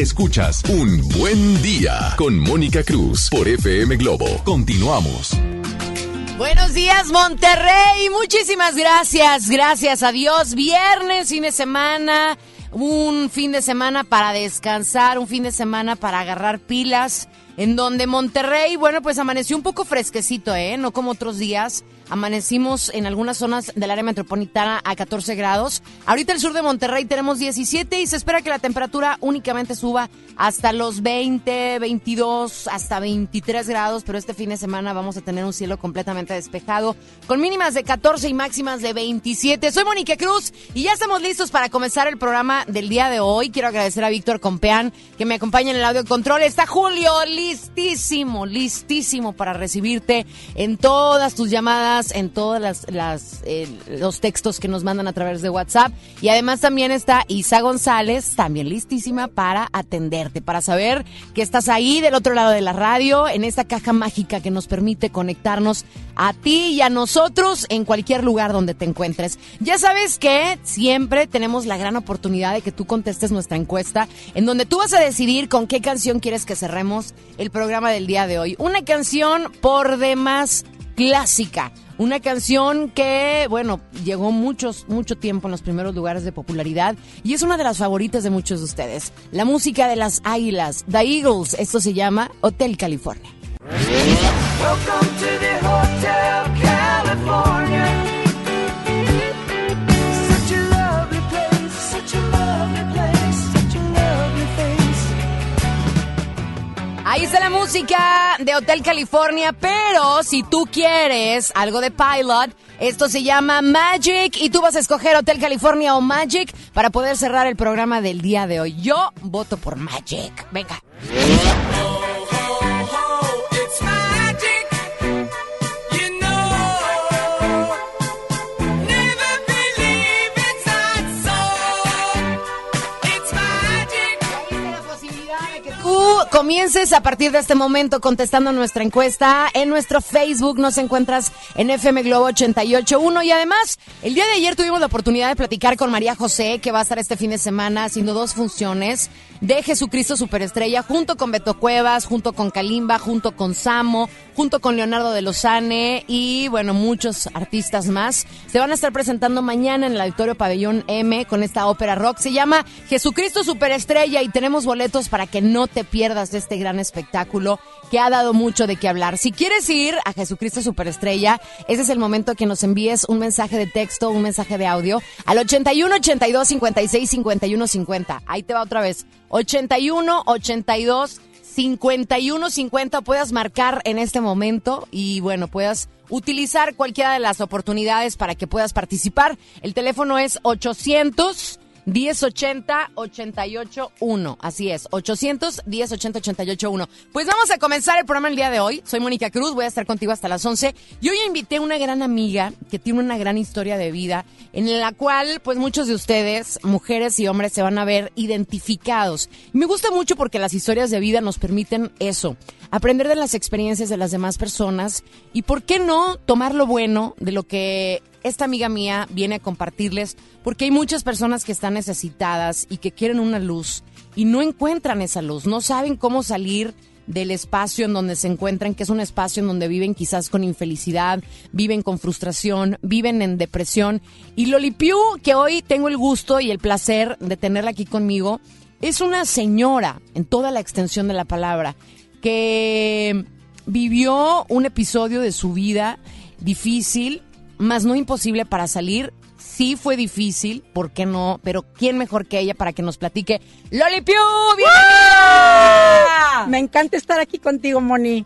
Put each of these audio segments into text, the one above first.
Escuchas Un Buen Día con Mónica Cruz por FM Globo. Continuamos. Buenos días, Monterrey. Muchísimas gracias. Gracias a Dios. Viernes, fin de semana. Un fin de semana para descansar, un fin de semana para agarrar pilas. En donde Monterrey, bueno, pues amaneció un poco fresquecito, ¿eh? No como otros días. Amanecimos en algunas zonas del área metropolitana a 14 grados. Ahorita el sur de Monterrey tenemos 17 y se espera que la temperatura únicamente suba hasta los 20, 22, hasta 23 grados, pero este fin de semana vamos a tener un cielo completamente despejado con mínimas de 14 y máximas de 27. Soy Mónica Cruz y ya estamos listos para comenzar el programa del día de hoy. Quiero agradecer a Víctor Compeán que me acompaña en el audio control. Está Julio listísimo, listísimo para recibirte en todas tus llamadas en todos las, eh, los textos que nos mandan a través de WhatsApp. Y además también está Isa González, también listísima para atenderte, para saber que estás ahí del otro lado de la radio, en esta caja mágica que nos permite conectarnos a ti y a nosotros en cualquier lugar donde te encuentres. Ya sabes que siempre tenemos la gran oportunidad de que tú contestes nuestra encuesta, en donde tú vas a decidir con qué canción quieres que cerremos el programa del día de hoy. Una canción por demás clásica. Una canción que, bueno, llegó muchos, mucho tiempo en los primeros lugares de popularidad y es una de las favoritas de muchos de ustedes. La música de las águilas, The Eagles, esto se llama Hotel California. Ahí está la música de Hotel California, pero si tú quieres algo de Pilot, esto se llama Magic y tú vas a escoger Hotel California o Magic para poder cerrar el programa del día de hoy. Yo voto por Magic. Venga. Comiences a partir de este momento contestando nuestra encuesta. En nuestro Facebook nos encuentras en FM Globo 881 y además el día de ayer tuvimos la oportunidad de platicar con María José que va a estar este fin de semana haciendo dos funciones de Jesucristo Superestrella junto con Beto Cuevas, junto con Kalimba, junto con Samo, junto con Leonardo de Lozane y bueno, muchos artistas más. Se van a estar presentando mañana en el Auditorio Pabellón M con esta ópera rock. Se llama Jesucristo Superestrella y tenemos boletos para que no te pierdas de este gran espectáculo que ha dado mucho de qué hablar. Si quieres ir a Jesucristo Superestrella, ese es el momento que nos envíes un mensaje de texto, un mensaje de audio al 81 82 56 51 50. Ahí te va otra vez. 81 82 51 50 puedas marcar en este momento y bueno, puedas utilizar cualquiera de las oportunidades para que puedas participar. El teléfono es 800 1080 881. Así es, 800 1080 881. Pues vamos a comenzar el programa el día de hoy. Soy Mónica Cruz, voy a estar contigo hasta las 11. Y hoy invité a una gran amiga que tiene una gran historia de vida en la cual pues muchos de ustedes, mujeres y hombres, se van a ver identificados. me gusta mucho porque las historias de vida nos permiten eso, aprender de las experiencias de las demás personas y por qué no tomar lo bueno de lo que esta amiga mía viene a compartirles porque hay muchas personas que están necesitadas y que quieren una luz y no encuentran esa luz, no saben cómo salir del espacio en donde se encuentran, que es un espacio en donde viven quizás con infelicidad, viven con frustración, viven en depresión. Y Loli Piu, que hoy tengo el gusto y el placer de tenerla aquí conmigo, es una señora en toda la extensión de la palabra que vivió un episodio de su vida difícil, más no imposible para salir. Sí fue difícil, ¿por qué no? Pero ¿quién mejor que ella para que nos platique? ¡Loli Piu! Me encanta estar aquí contigo, Moni.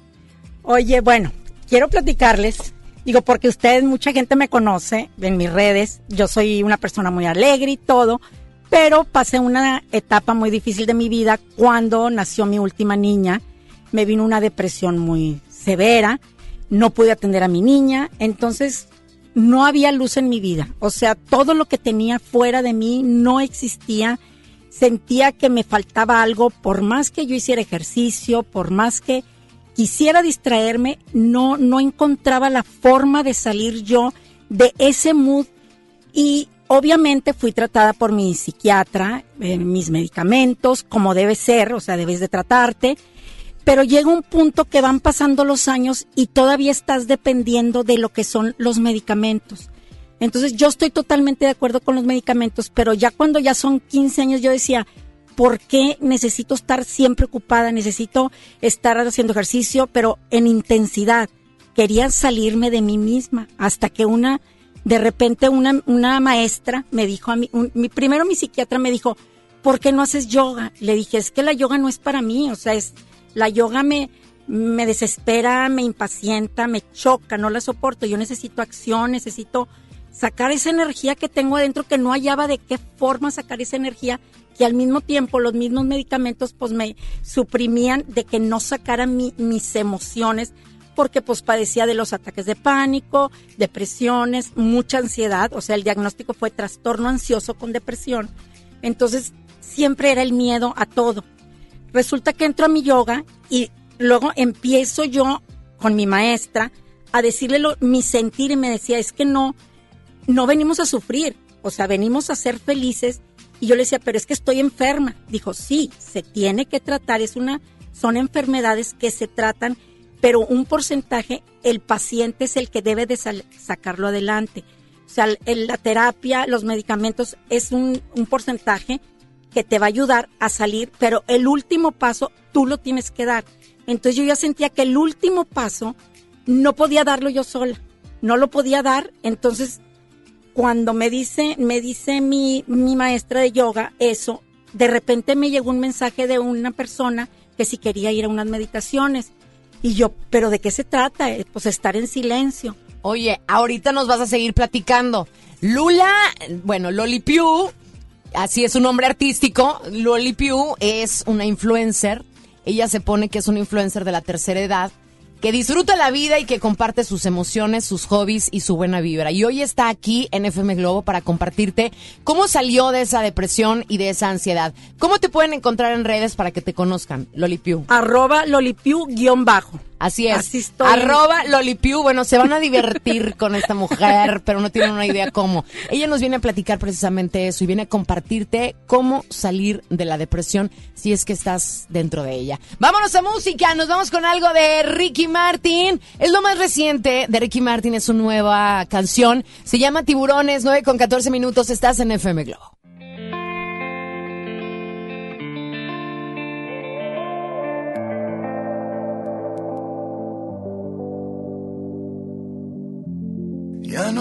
Oye, bueno, quiero platicarles, digo, porque ustedes, mucha gente me conoce en mis redes, yo soy una persona muy alegre y todo, pero pasé una etapa muy difícil de mi vida cuando nació mi última niña, me vino una depresión muy severa, no pude atender a mi niña, entonces no había luz en mi vida. O sea, todo lo que tenía fuera de mí no existía. Sentía que me faltaba algo, por más que yo hiciera ejercicio, por más que quisiera distraerme, no, no encontraba la forma de salir yo de ese mood. Y obviamente fui tratada por mi psiquiatra, eh, mis medicamentos, como debe ser, o sea, debes de tratarte, pero llega un punto que van pasando los años y todavía estás dependiendo de lo que son los medicamentos. Entonces yo estoy totalmente de acuerdo con los medicamentos, pero ya cuando ya son 15 años yo decía, ¿por qué necesito estar siempre ocupada? Necesito estar haciendo ejercicio, pero en intensidad. Quería salirme de mí misma hasta que una, de repente una, una maestra me dijo a mí, mi, primero mi psiquiatra me dijo, ¿por qué no haces yoga? Le dije, es que la yoga no es para mí, o sea, es, la yoga me, me desespera, me impacienta, me choca, no la soporto. Yo necesito acción, necesito sacar esa energía que tengo adentro que no hallaba de qué forma sacar esa energía que al mismo tiempo los mismos medicamentos pues me suprimían de que no sacara mis emociones porque pues padecía de los ataques de pánico, depresiones, mucha ansiedad, o sea, el diagnóstico fue trastorno ansioso con depresión. Entonces, siempre era el miedo a todo. Resulta que entro a mi yoga y luego empiezo yo con mi maestra a decirle mi sentir y me decía, es que no, no venimos a sufrir, o sea, venimos a ser felices y yo le decía, pero es que estoy enferma. Dijo, sí, se tiene que tratar, es una, son enfermedades que se tratan, pero un porcentaje, el paciente es el que debe de sacarlo adelante. O sea, la terapia, los medicamentos es un porcentaje que te va a ayudar a salir, pero el último paso tú lo tienes que dar. Entonces yo ya sentía que el último paso no podía darlo yo sola, no lo podía dar, entonces cuando me dice, me dice mi, mi maestra de yoga eso, de repente me llegó un mensaje de una persona que si quería ir a unas meditaciones. Y yo, ¿pero de qué se trata? Eh, pues estar en silencio. Oye, ahorita nos vas a seguir platicando. Lula, bueno, Loli Piu, así es su nombre artístico. Loli es una influencer. Ella se pone que es una influencer de la tercera edad que disfruta la vida y que comparte sus emociones, sus hobbies y su buena vibra. Y hoy está aquí en FM Globo para compartirte cómo salió de esa depresión y de esa ansiedad. ¿Cómo te pueden encontrar en redes para que te conozcan, Lolipiu? Arroba Lolipiu guion bajo. Así es. Así estoy. Arroba Lolipiu. Bueno, se van a divertir con esta mujer, pero no tienen una idea cómo. Ella nos viene a platicar precisamente eso y viene a compartirte cómo salir de la depresión si es que estás dentro de ella. Vámonos a música. Nos vamos con algo de Ricky Martin. Es lo más reciente de Ricky Martin. Es su nueva canción. Se llama Tiburones, 9 con 14 minutos. Estás en FM Globo.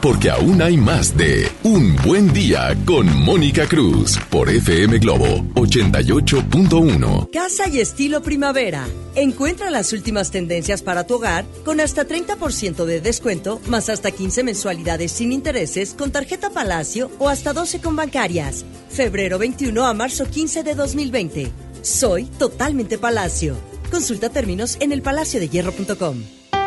Porque aún hay más de Un Buen Día con Mónica Cruz por FM Globo 88.1. Casa y estilo primavera. Encuentra las últimas tendencias para tu hogar con hasta 30% de descuento, más hasta 15 mensualidades sin intereses con tarjeta Palacio o hasta 12 con bancarias. Febrero 21 a marzo 15 de 2020. Soy totalmente Palacio. Consulta términos en elpalaciodehierro.com.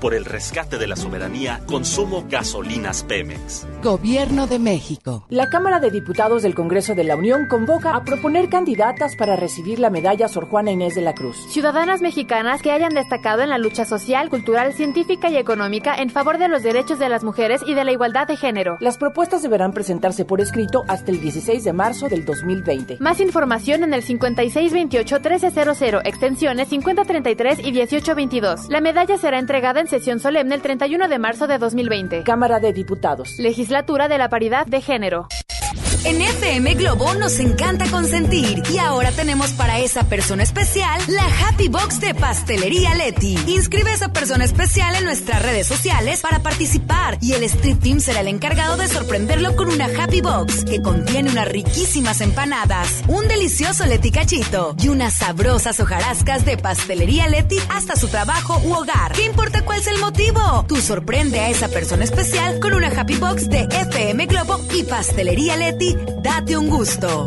Por el rescate de la soberanía, consumo gasolinas Pemex. Gobierno de México. La Cámara de Diputados del Congreso de la Unión convoca a proponer candidatas para recibir la medalla Sor Juana Inés de la Cruz. Ciudadanas mexicanas que hayan destacado en la lucha social, cultural, científica y económica en favor de los derechos de las mujeres y de la igualdad de género. Las propuestas deberán presentarse por escrito hasta el 16 de marzo del 2020. Más información en el 5628-1300, extensiones 5033 y 1822. La medalla será entregada en sesión solemne el 31 de marzo de 2020. Cámara de Diputados. Legislatura de la Paridad de Género. En FM Globo nos encanta consentir y ahora tenemos para esa persona especial la Happy Box de Pastelería Leti. Inscribe a esa persona especial en nuestras redes sociales para participar y el Street Team será el encargado de sorprenderlo con una Happy Box que contiene unas riquísimas empanadas, un delicioso Leti cachito y unas sabrosas hojarascas de Pastelería Leti hasta su trabajo u hogar. ¿Qué importa cuál es el motivo? Tú sorprende a esa persona especial con una Happy Box de FM Globo y Pastelería Leti date un gusto.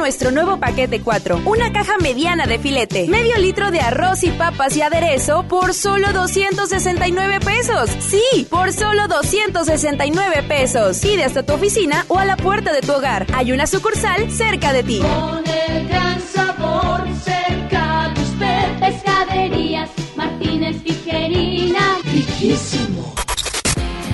Nuestro nuevo paquete 4. Una caja mediana de filete. Medio litro de arroz y papas y aderezo por solo 269 pesos. Sí, por solo 269 pesos. Pide hasta tu oficina o a la puerta de tu hogar. Hay una sucursal cerca de ti. Con el gran sabor cerca de usted. Pescaderías Martínez Tijerina. Riquísimo.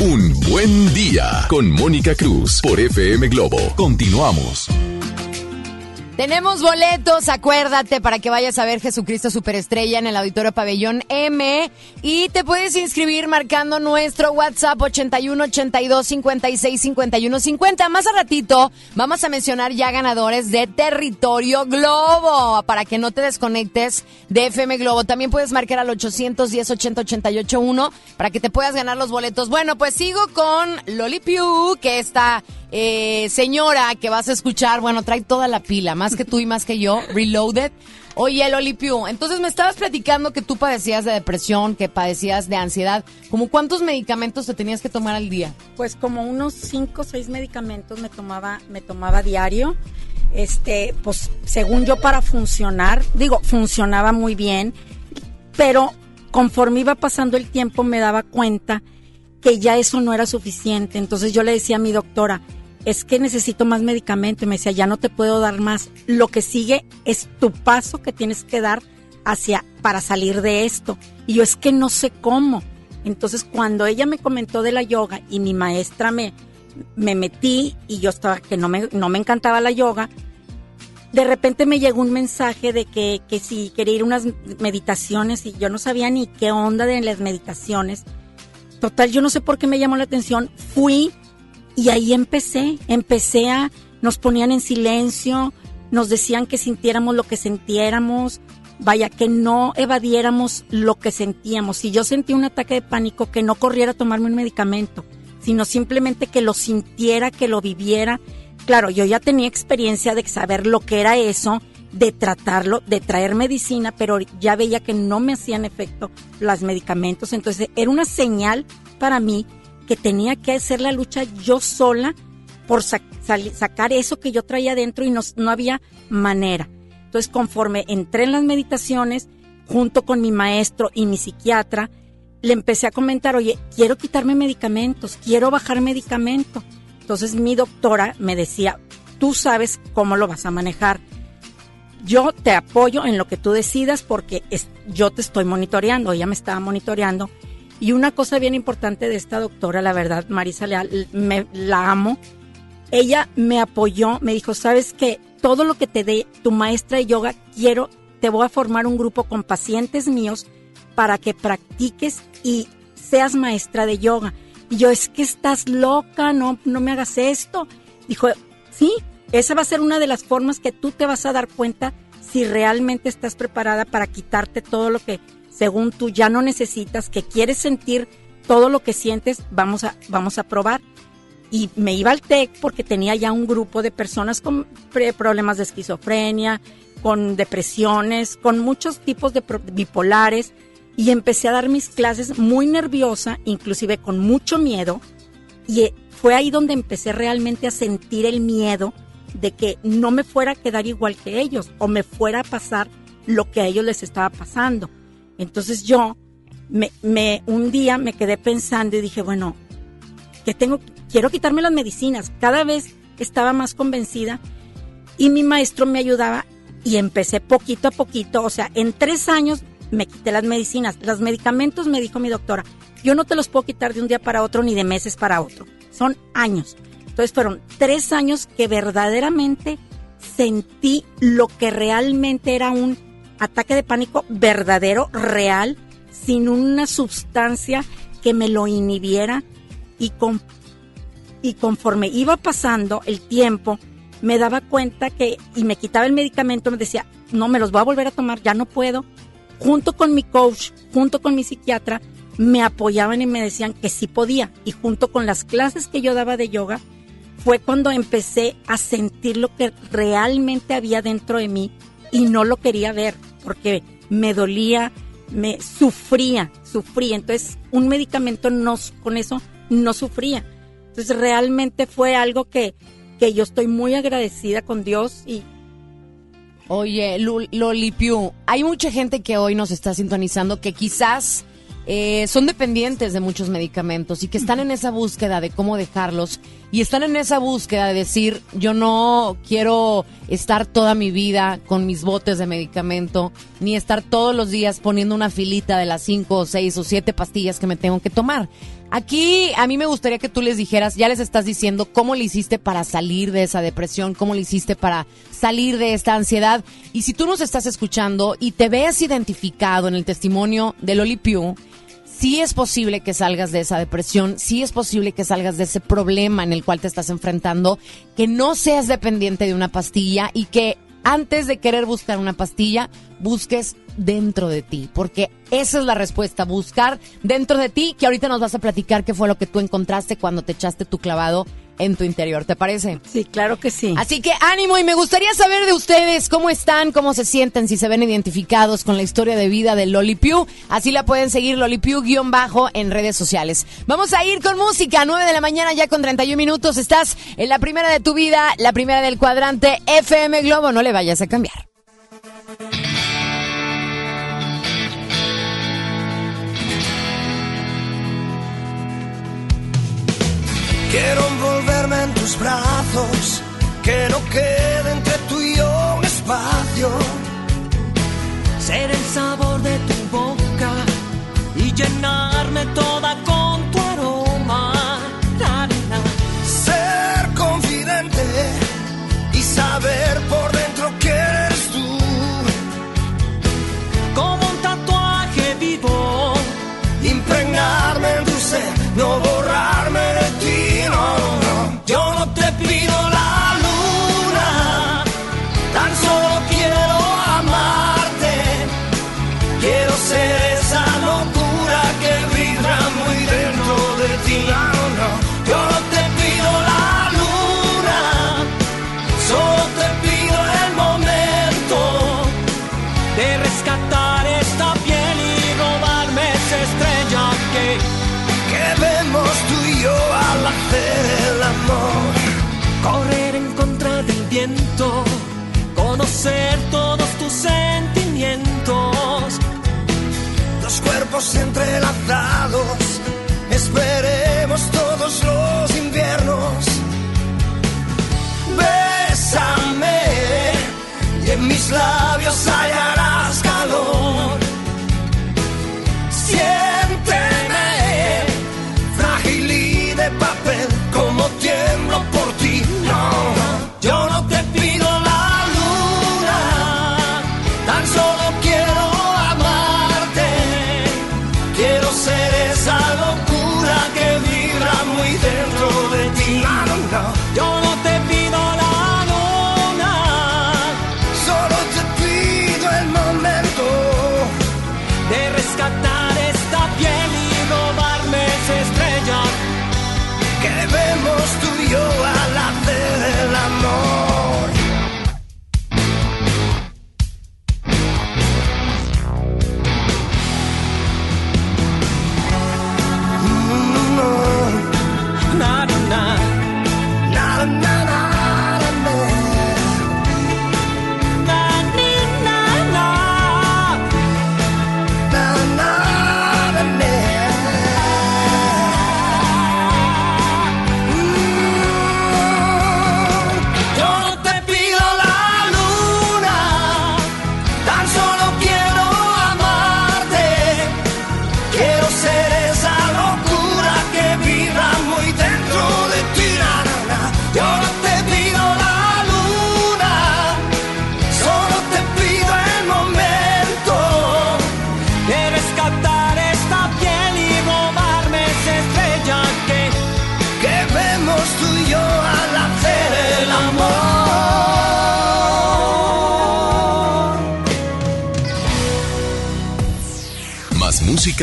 Un Buen Día con Mónica Cruz por FM Globo. Continuamos. Tenemos boletos, acuérdate, para que vayas a ver Jesucristo Superestrella en el Auditorio Pabellón M. Y te puedes inscribir marcando nuestro WhatsApp 81 82 56 51 50. Más a ratito vamos a mencionar ya ganadores de Territorio Globo para que no te desconectes de FM Globo. También puedes marcar al 810 80 88 1 para que te puedas ganar los boletos. Bueno, pues sigo con Loli Piu, que esta eh, señora que vas a escuchar, bueno, trae toda la pila, más que tú y más que yo, Reloaded. Oye, Loli Piu, entonces me estabas platicando que tú padecías de depresión, que padecías de ansiedad. ¿Cómo cuántos medicamentos te tenías que tomar al día? Pues como unos cinco o seis medicamentos me tomaba, me tomaba diario. Este, pues según yo para funcionar, digo, funcionaba muy bien, pero conforme iba pasando el tiempo me daba cuenta que ya eso no era suficiente. Entonces yo le decía a mi doctora, es que necesito más medicamento. Y me decía, ya no te puedo dar más. Lo que sigue es tu paso que tienes que dar hacia para salir de esto. Y yo es que no sé cómo. Entonces, cuando ella me comentó de la yoga y mi maestra me, me metí y yo estaba que no me, no me encantaba la yoga, de repente me llegó un mensaje de que, que si quería ir a unas meditaciones y yo no sabía ni qué onda de las meditaciones. Total, yo no sé por qué me llamó la atención. Fui y ahí empecé. Empecé a, nos ponían en silencio, nos decían que sintiéramos lo que sintiéramos, vaya, que no evadiéramos lo que sentíamos. Si yo sentí un ataque de pánico, que no corriera a tomarme un medicamento, sino simplemente que lo sintiera, que lo viviera. Claro, yo ya tenía experiencia de saber lo que era eso, de tratarlo, de traer medicina, pero ya veía que no me hacían efecto los medicamentos. Entonces era una señal para mí que tenía que hacer la lucha yo sola por sacar eso que yo traía dentro y no, no había manera. Entonces, conforme entré en las meditaciones, junto con mi maestro y mi psiquiatra, le empecé a comentar, oye, quiero quitarme medicamentos, quiero bajar medicamento. Entonces mi doctora me decía, tú sabes cómo lo vas a manejar. Yo te apoyo en lo que tú decidas porque yo te estoy monitoreando, ella me estaba monitoreando. Y una cosa bien importante de esta doctora, la verdad, Marisa Leal, me, la amo, ella me apoyó, me dijo, sabes que todo lo que te dé tu maestra de yoga, quiero, te voy a formar un grupo con pacientes míos para que practiques y seas maestra de yoga. Y yo, es que estás loca, no, no me hagas esto. Dijo, sí, esa va a ser una de las formas que tú te vas a dar cuenta si realmente estás preparada para quitarte todo lo que según tú ya no necesitas, que quieres sentir todo lo que sientes, vamos a, vamos a probar y me iba al TEC porque tenía ya un grupo de personas con problemas de esquizofrenia, con depresiones, con muchos tipos de bipolares y empecé a dar mis clases muy nerviosa, inclusive con mucho miedo y eh, fue ahí donde empecé realmente a sentir el miedo de que no me fuera a quedar igual que ellos o me fuera a pasar lo que a ellos les estaba pasando. Entonces yo me, un día me quedé pensando y dije, bueno, ¿qué tengo quiero quitarme las medicinas. Cada vez estaba más convencida y mi maestro me ayudaba y empecé poquito a poquito, o sea, en tres años me quité las medicinas. Los medicamentos, me dijo mi doctora, yo no te los puedo quitar de un día para otro ni de meses para otro. Son años. Entonces fueron tres años que verdaderamente sentí lo que realmente era un ataque de pánico verdadero, real, sin una sustancia que me lo inhibiera y con y conforme iba pasando el tiempo, me daba cuenta que, y me quitaba el medicamento, me decía, no, me los voy a volver a tomar, ya no puedo. Junto con mi coach, junto con mi psiquiatra, me apoyaban y me decían que sí podía. Y junto con las clases que yo daba de yoga, fue cuando empecé a sentir lo que realmente había dentro de mí y no lo quería ver, porque me dolía, me sufría, sufría. Entonces, un medicamento no, con eso no sufría. Entonces realmente fue algo que, que yo estoy muy agradecida con Dios y... Oye, Lolipiu, hay mucha gente que hoy nos está sintonizando que quizás eh, son dependientes de muchos medicamentos y que están en esa búsqueda de cómo dejarlos y están en esa búsqueda de decir, yo no quiero estar toda mi vida con mis botes de medicamento, ni estar todos los días poniendo una filita de las cinco o seis o siete pastillas que me tengo que tomar. Aquí a mí me gustaría que tú les dijeras, ya les estás diciendo cómo le hiciste para salir de esa depresión, cómo le hiciste para salir de esta ansiedad. Y si tú nos estás escuchando y te ves identificado en el testimonio de Loli sí es posible que salgas de esa depresión, sí es posible que salgas de ese problema en el cual te estás enfrentando, que no seas dependiente de una pastilla y que antes de querer buscar una pastilla, busques dentro de ti, porque esa es la respuesta, buscar dentro de ti, que ahorita nos vas a platicar qué fue lo que tú encontraste cuando te echaste tu clavado en tu interior, ¿te parece? Sí, claro que sí. Así que ánimo y me gustaría saber de ustedes cómo están, cómo se sienten, si se ven identificados con la historia de vida de Loli Piu. Así la pueden seguir Lolipiu-bajo en redes sociales. Vamos a ir con música, 9 de la mañana ya con 31 minutos. Estás en la primera de tu vida, la primera del cuadrante FM Globo. No le vayas a cambiar. Quiero envolverme en tus brazos, que no quede entre tú y yo un espacio. Ser el sabor de tu boca y llenarme toda con tu aroma. La. Ser confidente y saber por dentro que eres tú. Como un tatuaje vivo, impregnarme en tu ser. No voy Entrelazados, esperemos todos los inviernos. Bésame y en mis labios hallarás calor. Siempre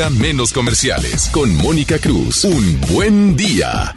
menos comerciales con Mónica Cruz. Un buen día.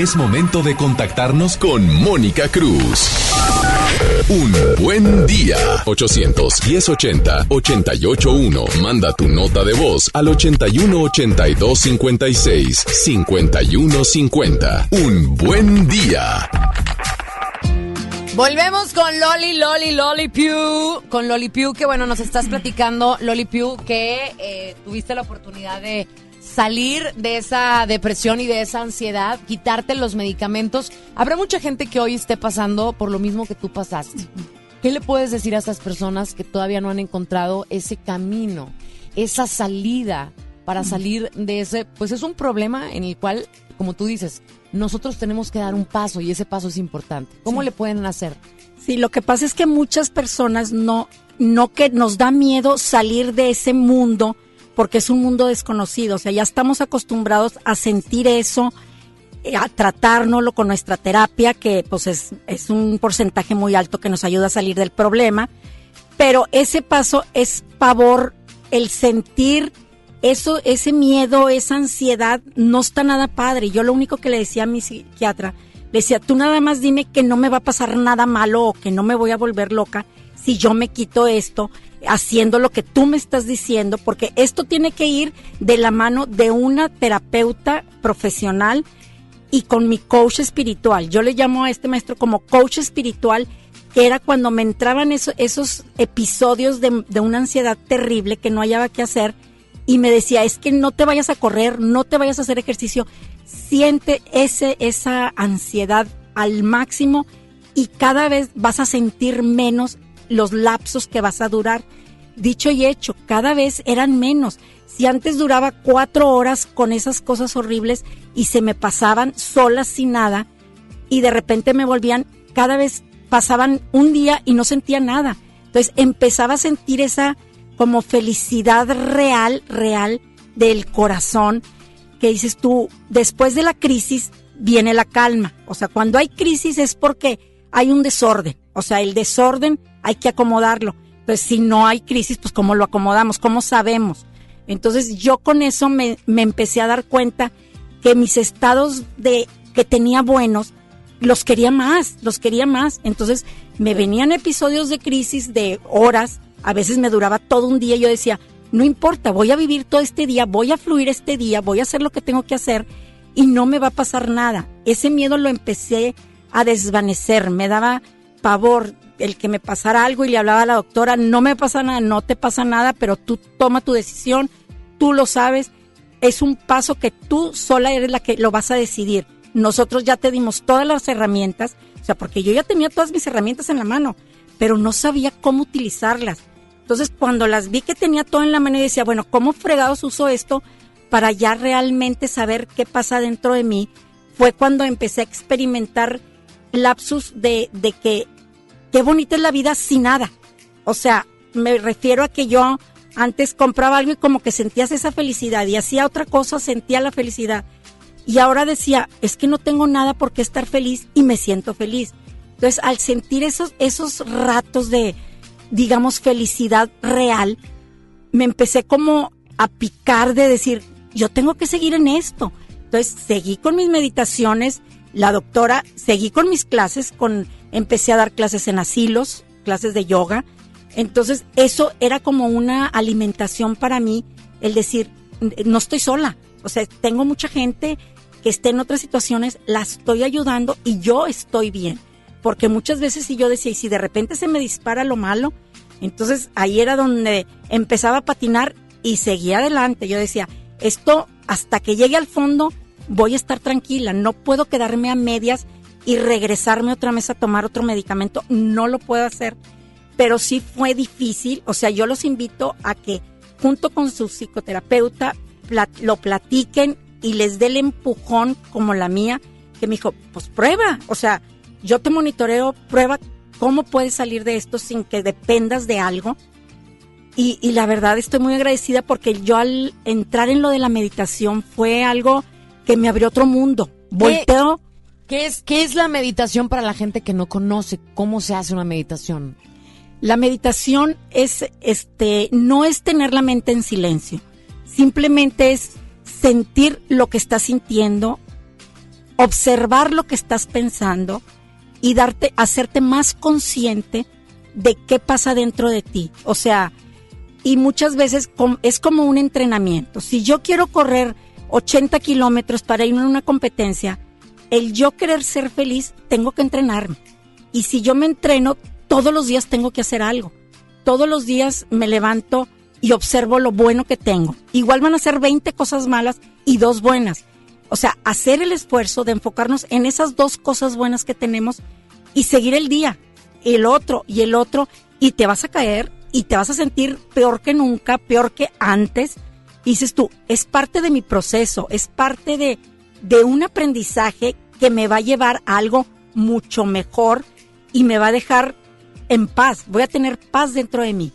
Es momento de contactarnos con Mónica Cruz. Un buen día. 810-80-881. Manda tu nota de voz al 81-82-56-5150. Un buen día. Volvemos con Loli, Loli, Loli Pew. Con Loli Pew, que bueno, nos estás platicando, Loli Pew, que eh, tuviste la oportunidad de salir de esa depresión y de esa ansiedad, quitarte los medicamentos. Habrá mucha gente que hoy esté pasando por lo mismo que tú pasaste. ¿Qué le puedes decir a estas personas que todavía no han encontrado ese camino, esa salida para salir de ese, pues es un problema en el cual, como tú dices, nosotros tenemos que dar un paso y ese paso es importante. ¿Cómo Sí. le pueden hacer? Sí, lo que pasa es que muchas personas no, no que nos da miedo salir de ese mundo porque es un mundo desconocido. O sea, ya estamos acostumbrados a sentir eso, eh, a tratárnoslo con nuestra terapia, que pues es, un porcentaje muy alto que nos ayuda a salir del problema. Pero ese paso es pavor, el sentir eso, ese miedo, esa ansiedad, no está nada padre. Yo lo único que le decía a mi psiquiatra, le decía, tú nada más dime que no me va a pasar nada malo o que no me voy a volver loca si yo me quito esto haciendo lo que tú me estás diciendo, porque esto tiene que ir de la mano de una terapeuta profesional y con mi coach espiritual. Yo le llamo a este maestro como coach espiritual, que era cuando me entraban eso- esos episodios de, de una ansiedad terrible que no hallaba qué hacer y me decía, es que no te vayas a correr, no te vayas a hacer ejercicio, siente ese, esa ansiedad al máximo y cada vez vas a sentir menos los lapsos que vas a durar. Dicho y hecho, cada vez eran menos. Si antes duraba cuatro horas con esas cosas horribles y se me pasaban solas sin nada, y de repente me volvían, cada vez pasaban un día y no sentía nada. Entonces empezaba a sentir esa como felicidad real, real del corazón, que dices tú, después de la crisis viene la calma. O sea, cuando hay crisis es porque hay un desorden. O sea, el desorden hay que acomodarlo. Entonces, si no hay crisis, pues ¿cómo lo acomodamos? ¿Cómo sabemos? Entonces, yo con eso me, me empecé a dar cuenta que mis estados de que tenía buenos, los quería más, los quería más. Entonces, me venían episodios de crisis de horas, a veces me duraba todo un día yo decía, no importa, voy a vivir todo este día, voy a fluir este día, voy a hacer lo que tengo que hacer y no me va a pasar nada. Ese miedo lo empecé a desvanecer, me daba pavor el que me pasara algo y le hablaba a la doctora, no me pasa nada, no te pasa nada, pero tú toma tu decisión, tú lo sabes, es un paso que tú sola eres la que lo vas a decidir. Nosotros ya te dimos todas las herramientas, o sea, porque yo ya tenía todas mis herramientas en la mano, pero no sabía cómo utilizarlas. Entonces, cuando las vi que tenía todo en la mano y decía, bueno, ¿cómo fregados uso esto para ya realmente saber qué pasa dentro de mí? Fue cuando empecé a experimentar lapsus de, de que qué bonita es la vida sin nada. O sea, me refiero a que yo antes compraba algo y como que sentías esa felicidad y hacía otra cosa, sentía la felicidad. Y ahora decía, es que no tengo nada por qué estar feliz y me siento feliz. Entonces, al sentir esos, esos ratos de, digamos, felicidad real, me empecé como a picar de decir, yo tengo que seguir en esto. Entonces seguí con mis meditaciones, la doctora, seguí con mis clases, con empecé a dar clases en asilos, clases de yoga. Entonces eso era como una alimentación para mí, el decir, no estoy sola, o sea, tengo mucha gente que esté en otras situaciones, la estoy ayudando y yo estoy bien. Porque muchas veces si yo decía, y si de repente se me dispara lo malo, entonces ahí era donde empezaba a patinar y seguía adelante. Yo decía, esto hasta que llegue al fondo voy a estar tranquila, no puedo quedarme a medias y regresarme otra vez a tomar otro medicamento, no lo puedo hacer. Pero sí fue difícil, o sea, yo los invito a que junto con su psicoterapeuta lo platiquen y les dé el empujón como la mía, que me dijo, pues prueba, o sea, yo te monitoreo, prueba cómo puedes salir de esto sin que dependas de algo. Y, y, la verdad estoy muy agradecida porque yo al entrar en lo de la meditación fue algo que me abrió otro mundo. Volteo. ¿Qué es, ¿Qué es la meditación para la gente que no conoce? ¿Cómo se hace una meditación? La meditación es, este, no es tener la mente en silencio. Simplemente es sentir lo que estás sintiendo, observar lo que estás pensando y darte, hacerte más consciente de qué pasa dentro de ti. O sea, y muchas veces es como un entrenamiento. Si yo quiero correr 80 kilómetros para ir a una competencia, el yo querer ser feliz, tengo que entrenarme. Y si yo me entreno, todos los días tengo que hacer algo. Todos los días me levanto y observo lo bueno que tengo. Igual van a ser 20 cosas malas y dos buenas. O sea, hacer el esfuerzo de enfocarnos en esas dos cosas buenas que tenemos y seguir el día, el otro y el otro, y te vas a caer y te vas a sentir peor que nunca, peor que antes. Dices tú, es parte de mi proceso, es parte de, de un aprendizaje que me va a llevar a algo mucho mejor y me va a dejar en paz, voy a tener paz dentro de mí.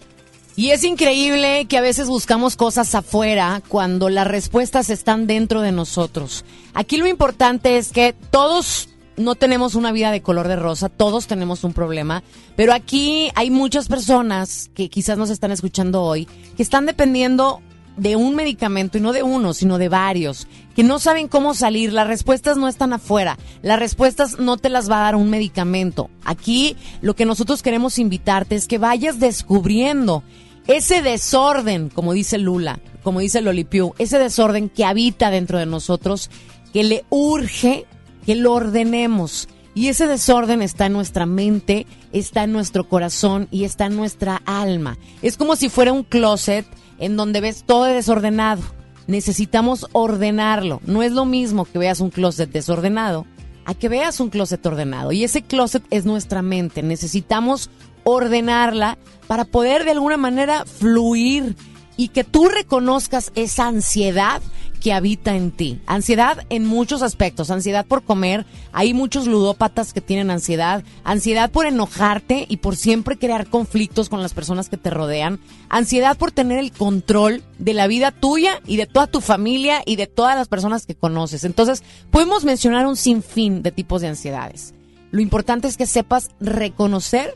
Y es increíble que a veces buscamos cosas afuera cuando las respuestas están dentro de nosotros. Aquí lo importante es que todos no tenemos una vida de color de rosa, todos tenemos un problema, pero aquí hay muchas personas que quizás nos están escuchando hoy que están dependiendo de un medicamento y no de uno, sino de varios, que no saben cómo salir, las respuestas no están afuera, las respuestas no te las va a dar un medicamento. Aquí lo que nosotros queremos invitarte es que vayas descubriendo ese desorden, como dice Lula, como dice Lolipiu, ese desorden que habita dentro de nosotros, que le urge que lo ordenemos. Y ese desorden está en nuestra mente, está en nuestro corazón y está en nuestra alma. Es como si fuera un closet en donde ves todo desordenado. Necesitamos ordenarlo. No es lo mismo que veas un closet desordenado a que veas un closet ordenado. Y ese closet es nuestra mente. Necesitamos ordenarla para poder de alguna manera fluir y que tú reconozcas esa ansiedad que habita en ti. Ansiedad en muchos aspectos, ansiedad por comer, hay muchos ludópatas que tienen ansiedad, ansiedad por enojarte y por siempre crear conflictos con las personas que te rodean, ansiedad por tener el control de la vida tuya y de toda tu familia y de todas las personas que conoces. Entonces, podemos mencionar un sinfín de tipos de ansiedades. Lo importante es que sepas reconocer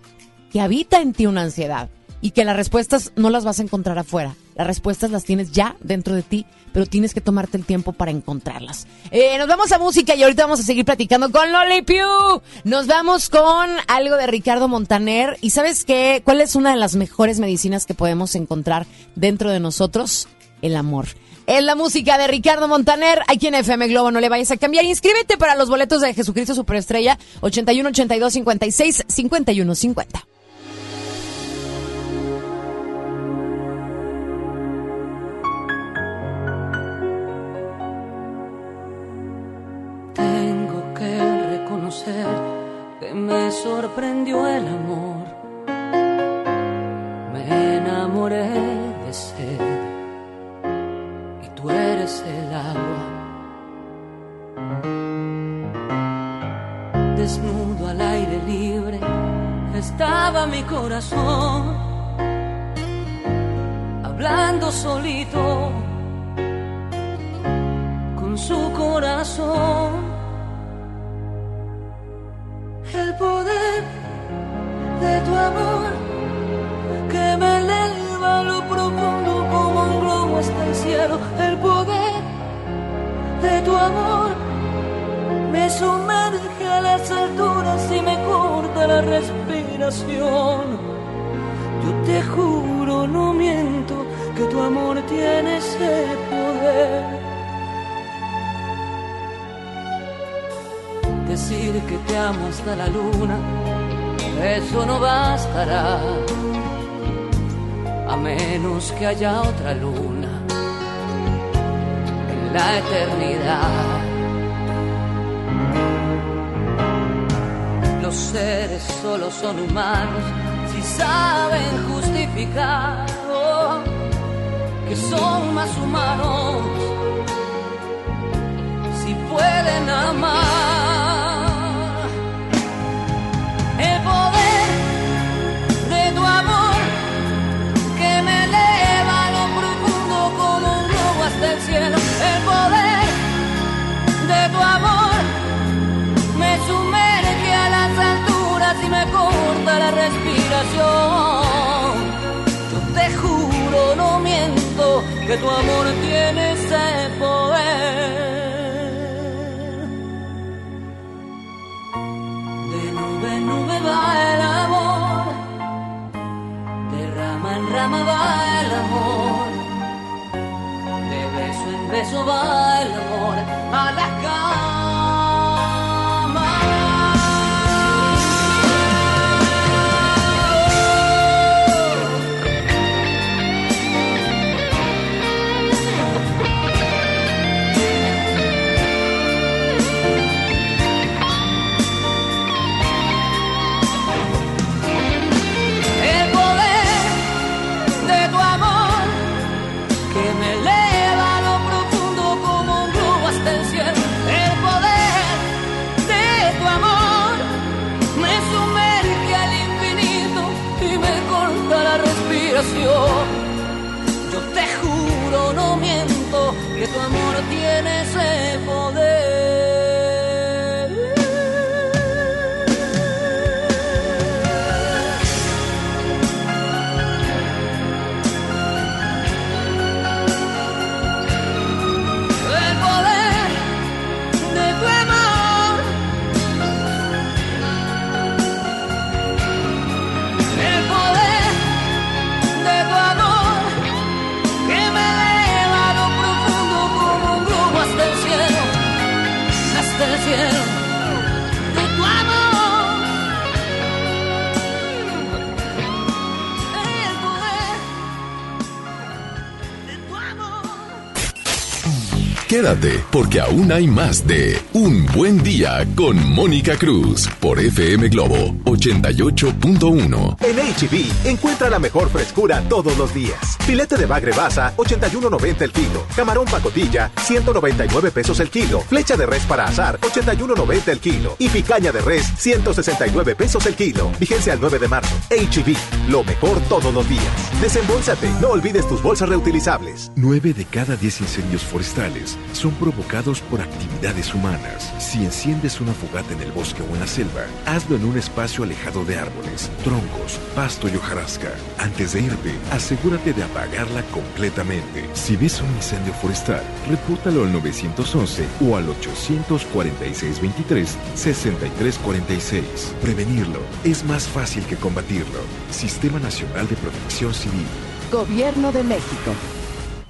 que habita en ti una ansiedad y que las respuestas no las vas a encontrar afuera. Las respuestas las tienes ya dentro de ti, pero tienes que tomarte el tiempo para encontrarlas. Eh, nos vamos a música y ahorita vamos a seguir platicando con Loli Piu. Nos vamos con algo de Ricardo Montaner. ¿Y sabes qué? ¿Cuál es una de las mejores medicinas que podemos encontrar dentro de nosotros? El amor. En la música de Ricardo Montaner, aquí en FM Globo, no le vayas a cambiar. Inscríbete para los boletos de Jesucristo Superestrella 81 82 56 51 50. Que me sorprendió el amor. Me enamoré de sed y tú eres el agua. Desnudo al aire libre estaba mi corazón, hablando solito con su corazón el poder de tu amor que me eleva lo profundo como un globo hasta el cielo, el poder de tu amor me sumerge a las alturas y me corta la respiración. Yo te juro, no miento, que tu amor tiene ese poder. Decir que te amo hasta la luna, eso no bastará, a menos que haya otra luna en la eternidad. Los seres solo son humanos si saben justificar oh, que son más humanos, si pueden amar. Que tu amor tiene ese poder. De nube en nube va el amor, de rama en rama va el amor, de beso en beso va el amor a Quédate, porque aún hay más de Un Buen Día con Mónica Cruz por FM Globo 88.1. En HB, encuentra la mejor frescura todos los días. Filete de bagre basa, 81.90 el kilo. Camarón pacotilla, 199 pesos el kilo. Flecha de res para asar, 81.90 el kilo. Y picaña de res, 169 pesos el kilo. Vigencia al 9 de marzo. HB, lo mejor todos los días. Desembolsate, no olvides tus bolsas reutilizables. 9 de cada 10 incendios forestales son provocados por actividades humanas. Si enciendes una fogata en el bosque o en la selva, hazlo en un espacio alejado de árboles, troncos, pasto y hojarasca. Antes de irte, asegúrate de apagarla completamente. Si ves un incendio forestal, repórtalo al 911 o al 846-23-6346. Prevenirlo es más fácil que combatirlo. Sistema Nacional de Protección Civil. Gobierno de México.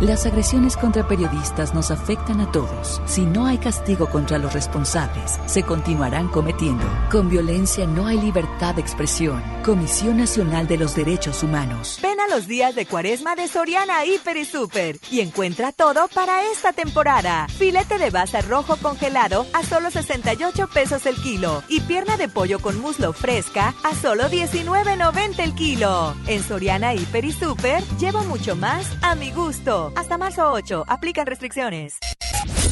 Las agresiones contra periodistas nos afectan a todos. Si no hay castigo contra los responsables, se continuarán cometiendo. Con violencia no hay libertad de expresión. Comisión Nacional de los Derechos Humanos. Ven a los días de cuaresma de Soriana Hiper y Super y encuentra todo para esta temporada. Filete de basa rojo congelado a solo 68 pesos el kilo y pierna de pollo con muslo fresca a solo 19.90 el kilo. En Soriana Hiper y Super llevo mucho más a mi gusto. Hasta marzo 8, aplican restricciones.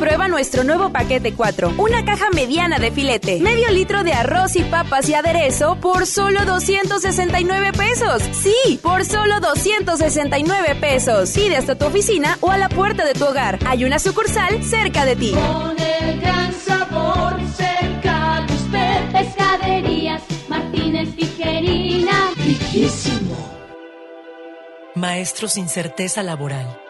Prueba nuestro nuevo paquete 4. Una caja mediana de filete. Medio litro de arroz y papas y aderezo por solo 269 pesos. Sí, por solo 269 pesos. Pide hasta tu oficina o a la puerta de tu hogar. Hay una sucursal cerca de ti. Con el gran sabor cerca de usted. Pescaderías Martínez Tijerina. Riquísimo. Maestros sin certeza laboral.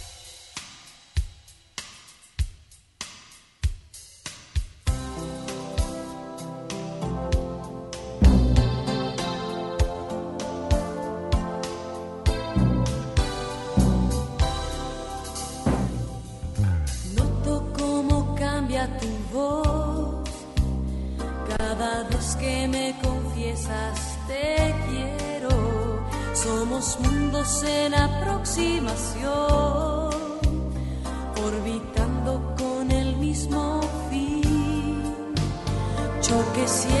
Choque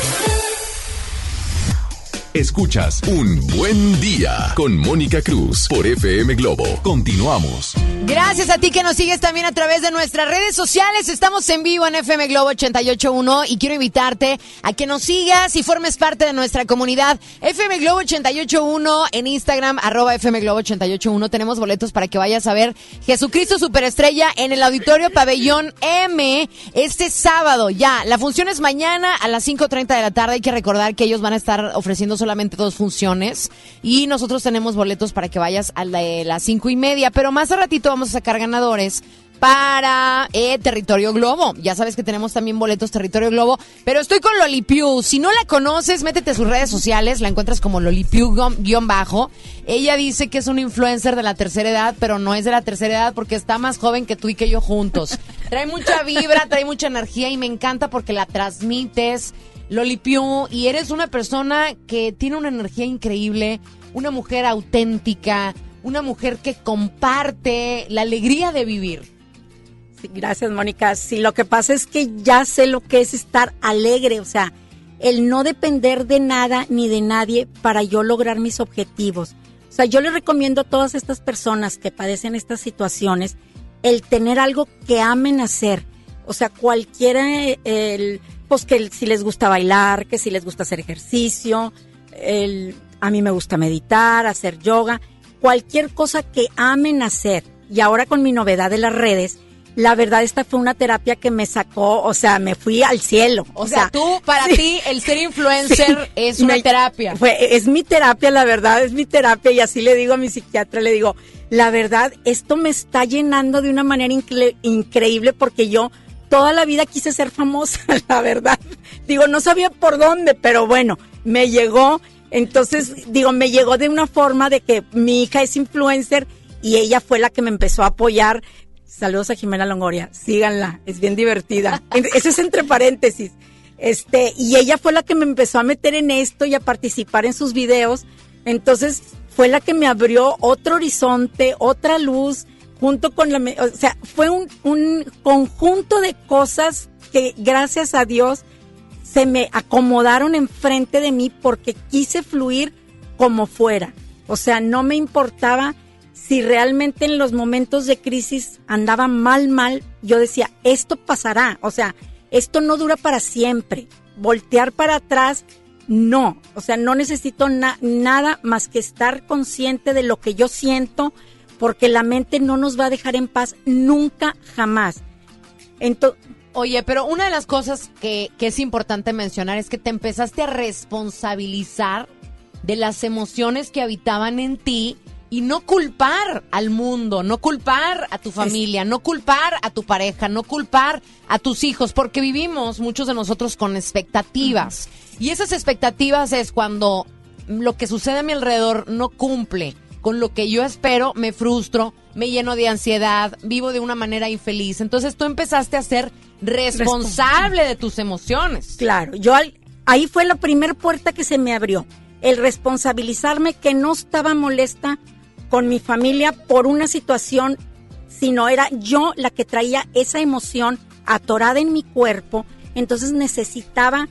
Escuchas Un Buen Día con Mónica Cruz por FM Globo. Continuamos. Gracias a ti que nos sigues también a través de nuestras redes sociales. Estamos en vivo en FM Globo 881 y quiero invitarte a que nos sigas y formes parte de nuestra comunidad FM Globo 881 en Instagram, arroba FM Globo 881. Tenemos boletos para que vayas a ver Jesucristo Superestrella en el Auditorio Pabellón M este sábado. Ya, la función es mañana a las 5.30 de la tarde. Hay que recordar que ellos van a estar ofreciendo solamente dos funciones y nosotros tenemos boletos para que vayas a la de las cinco y media, pero más a ratito vamos a sacar ganadores para eh, Territorio Globo. Ya sabes que tenemos también boletos Territorio Globo, pero estoy con Lolipiu. Si no la conoces, métete a sus redes sociales, la encuentras como Lolipiu-bajo. Ella dice que es un influencer de la tercera edad, pero no es de la tercera edad porque está más joven que tú y que yo juntos. Trae mucha vibra, trae mucha energía y me encanta porque la transmites. Lolipiu, y eres una persona que tiene una energía increíble, una mujer auténtica, una mujer que comparte la alegría de vivir. Gracias, Mónica. Sí, lo que pasa es que ya sé lo que es estar alegre, o sea, el no depender de nada ni de nadie para yo lograr mis objetivos. O sea, yo le recomiendo a todas estas personas que padecen estas situaciones el tener algo que amen hacer. O sea, cualquiera, eh, el, pues que si les gusta bailar, que si les gusta hacer ejercicio, el, a mí me gusta meditar, hacer yoga, cualquier cosa que amen hacer. Y ahora con mi novedad de las redes, la verdad esta fue una terapia que me sacó, o sea, me fui al cielo. O, sea, tú, para sí. ti, el ser influencer Sí. es una Me- terapia. Fue, es mi terapia, la verdad, es mi terapia. Y así le digo a mi psiquiatra, le digo, la verdad, esto me está llenando de una manera incre- increíble porque yo toda la vida quise ser famosa, la verdad. Digo, no sabía por dónde, pero bueno, me llegó. Entonces, digo, me llegó de una forma de que mi hija es influencer y ella fue la que me empezó a apoyar. Saludos a Jimena Longoria, síganla, es bien divertida. Eso es entre paréntesis. Este, y ella fue la que me empezó a meter en esto y a participar en sus videos. Entonces, fue la que me abrió otro horizonte, otra luz, junto con la, o sea, fue un, un conjunto de cosas que gracias a Dios se me acomodaron enfrente de mí porque quise fluir como fuera. O sea, no me importaba si realmente en los momentos de crisis andaba mal, mal, yo decía, esto pasará. O sea, esto no dura para siempre. Voltear para atrás, no. O sea, no necesito na- nada más que estar consciente de lo que yo siento, porque la mente no nos va a dejar en paz nunca, jamás. Oye, pero una de las cosas que, que es importante mencionar es que te empezaste a responsabilizar de las emociones que habitaban en ti y no culpar al mundo, no culpar a tu familia, no culpar a tu pareja, no culpar a tus hijos, porque vivimos muchos de nosotros con expectativas. Y esas expectativas es cuando lo que sucede a mi alrededor no cumple con lo que yo espero, me frustro, me lleno de ansiedad, vivo de una manera infeliz. Entonces tú empezaste a ser responsable de tus emociones. Claro, yo al- ahí fue la primera puerta que se me abrió, el responsabilizarme que no estaba molesta con mi familia por una situación, sino era yo la que traía esa emoción atorada en mi cuerpo, entonces necesitaba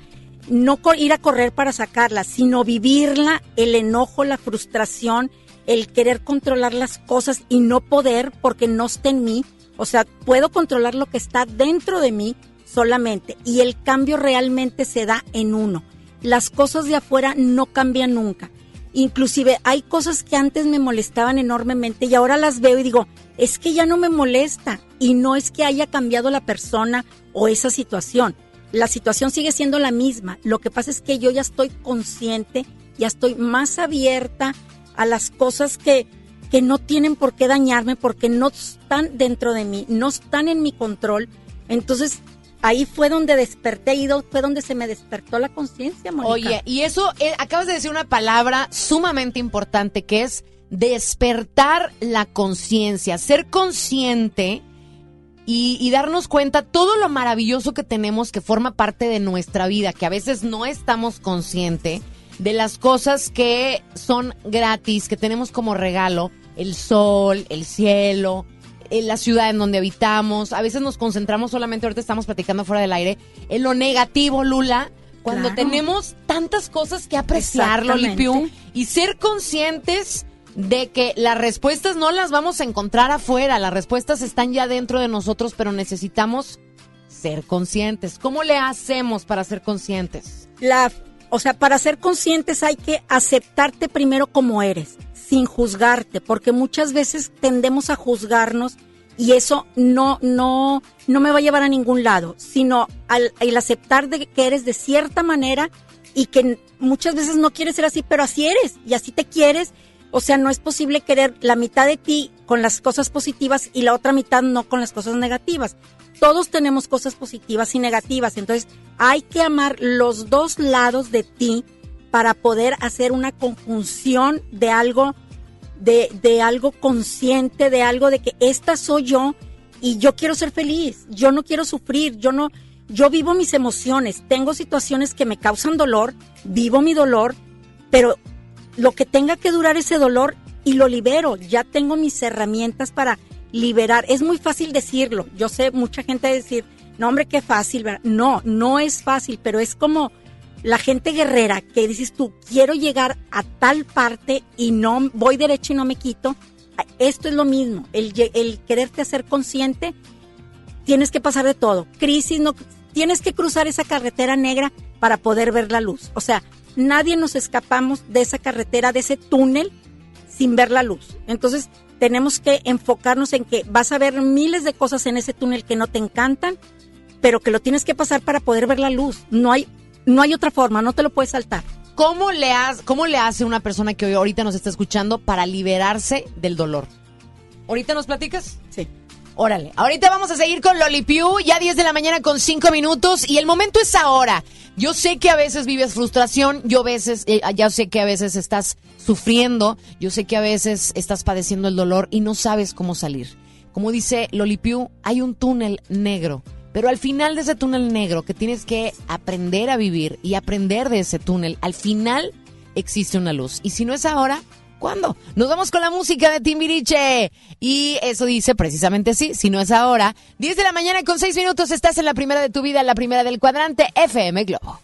no ir a correr para sacarla, sino vivirla, el enojo, la frustración, el querer controlar las cosas y no poder porque no está en mí. O sea, puedo controlar lo que está dentro de mí solamente y el cambio realmente se da en uno. Las cosas de afuera no cambian nunca. Inclusive hay cosas que antes me molestaban enormemente y ahora las veo y digo, es que ya no me molesta y no es que haya cambiado la persona o esa situación. La situación sigue siendo la misma. Lo que pasa es que yo ya estoy consciente, ya estoy más abierta a las cosas que, que no tienen por qué dañarme porque no están dentro de mí, no están en mi control. Entonces ahí fue donde desperté do- fue donde se me despertó la conciencia, Mónica. Oye, y eso, eh, acabas de decir una palabra sumamente importante que es despertar la conciencia, ser consciente y, y darnos cuenta todo lo maravilloso que tenemos que forma parte de nuestra vida, que a veces no estamos conscientes de las cosas que son gratis, que tenemos como regalo, el sol, el cielo, en la ciudad en donde habitamos. A veces nos concentramos solamente, ahorita estamos platicando fuera del aire, en lo negativo, Lula, cuando Claro. tenemos tantas cosas que apreciar. Lolipiu, y ser conscientes de que las respuestas no las vamos a encontrar afuera, las respuestas están ya dentro de nosotros, pero necesitamos ser conscientes. ¿Cómo le hacemos para ser conscientes? la, o sea, para ser conscientes hay que aceptarte primero como eres, sin juzgarte, porque muchas veces tendemos a juzgarnos y eso no, no, no me va a llevar a ningún lado, sino al, el aceptar de que eres de cierta manera y que muchas veces no quieres ser así, pero así eres y así te quieres. O sea, no es posible querer la mitad de ti con las cosas positivas y la otra mitad no con las cosas negativas. Todos tenemos cosas positivas y negativas, entonces hay que amar los dos lados de ti para poder hacer una conjunción de algo, de, de algo consciente, de algo de que esta soy yo y yo quiero ser feliz, yo no quiero sufrir, yo no, yo vivo mis emociones, tengo situaciones que me causan dolor, vivo mi dolor, pero lo que tenga que durar ese dolor y lo libero, ya tengo mis herramientas para liberar. Es muy fácil decirlo, yo sé mucha gente decir, no hombre, qué fácil, no, no es fácil, pero es como la gente guerrera que dices tú, quiero llegar a tal parte y no voy derecho y no me quito. Esto es lo mismo, el, el quererte hacer consciente, tienes que pasar de todo. Crisis, no, tienes que cruzar esa carretera negra para poder ver la luz. O sea, nadie nos escapamos de esa carretera, de ese túnel, sin ver la luz. Entonces, tenemos que enfocarnos en que vas a ver miles de cosas en ese túnel que no te encantan, pero que lo tienes que pasar para poder ver la luz. No hay, no hay otra forma, no te lo puedes saltar. ¿Cómo le, has- ¿Cómo le hace una persona que hoy ahorita nos está escuchando para liberarse del dolor? ¿Ahorita nos platicas? Sí. Órale, ahorita vamos a seguir con Lolipiu, ya 10 de la mañana con 5 minutos y el momento es ahora. Yo sé que a veces vives frustración, yo veces, eh, ya sé que a veces estás sufriendo, yo sé que a veces estás padeciendo el dolor y no sabes cómo salir. Como dice Lolipiu, hay un túnel negro, pero al final de ese túnel negro que tienes que aprender a vivir y aprender de ese túnel, al final existe una luz. Y si no es ahora, ¿Cuándo? Nos vamos con la música de Timbiriche. Y eso dice precisamente así, si no es ahora. 10 de la mañana con 6 minutos estás en la primera de tu vida, la primera del cuadrante FM Globo.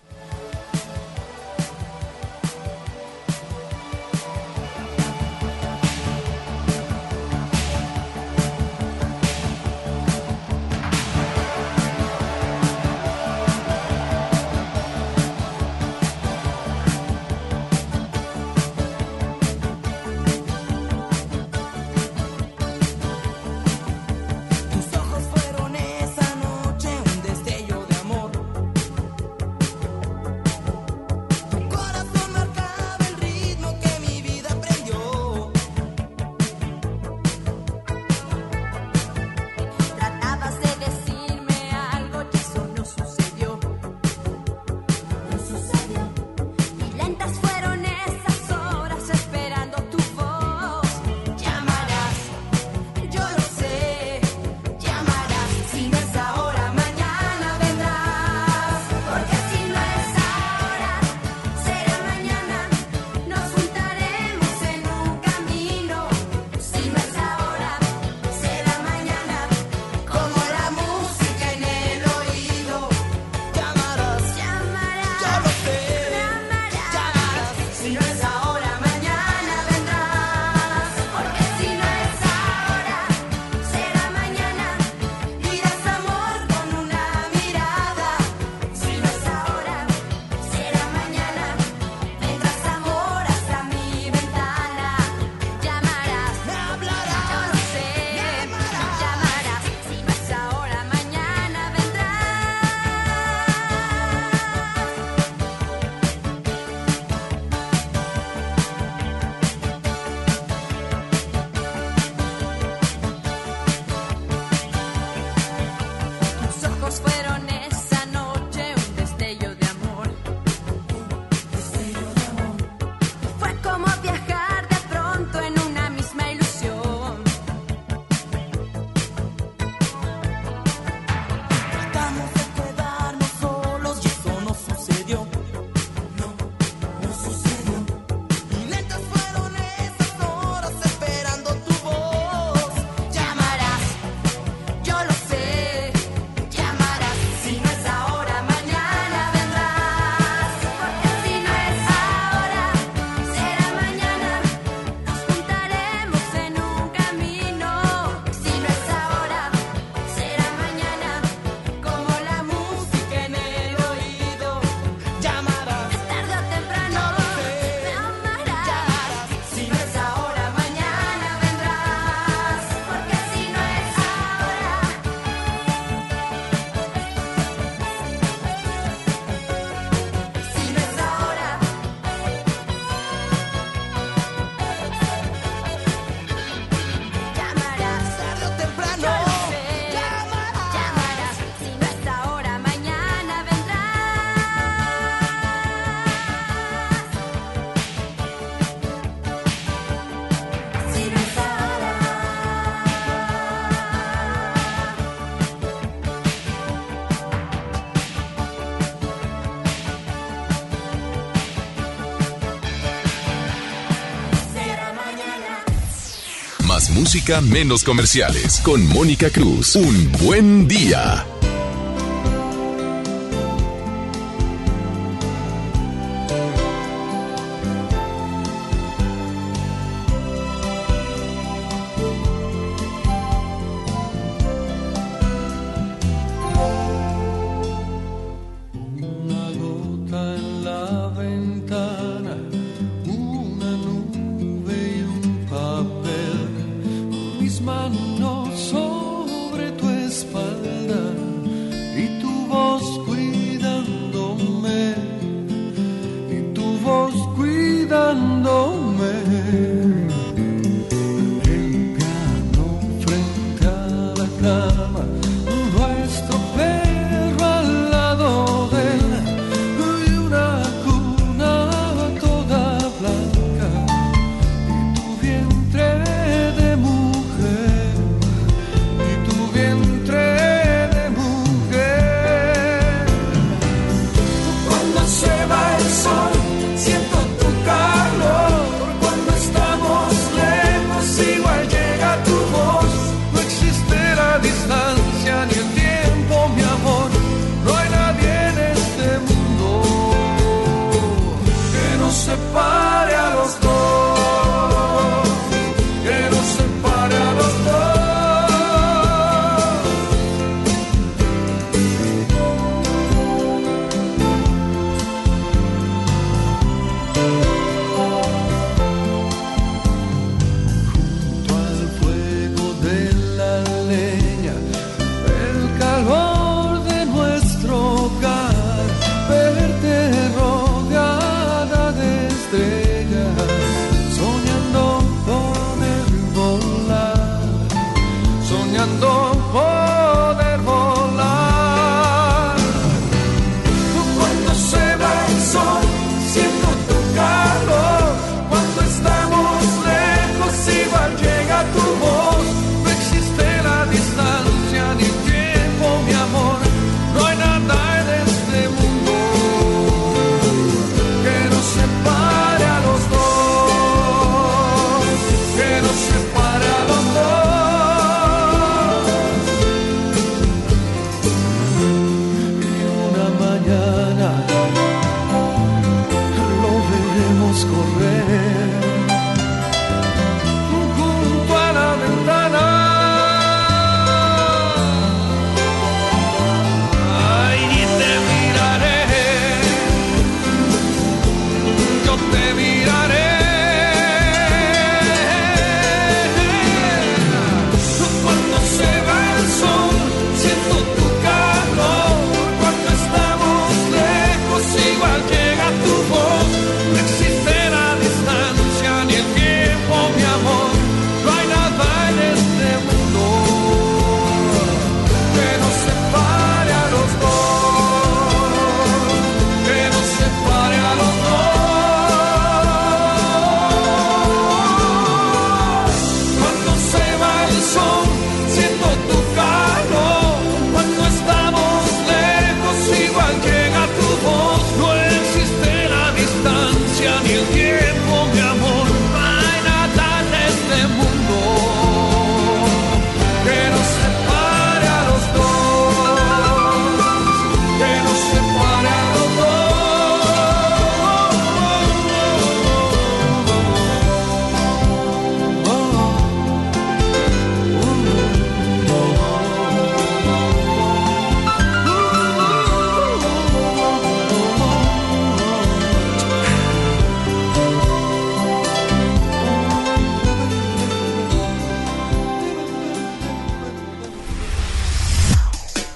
menos comerciales. Con Mónica Cruz. Un buen día.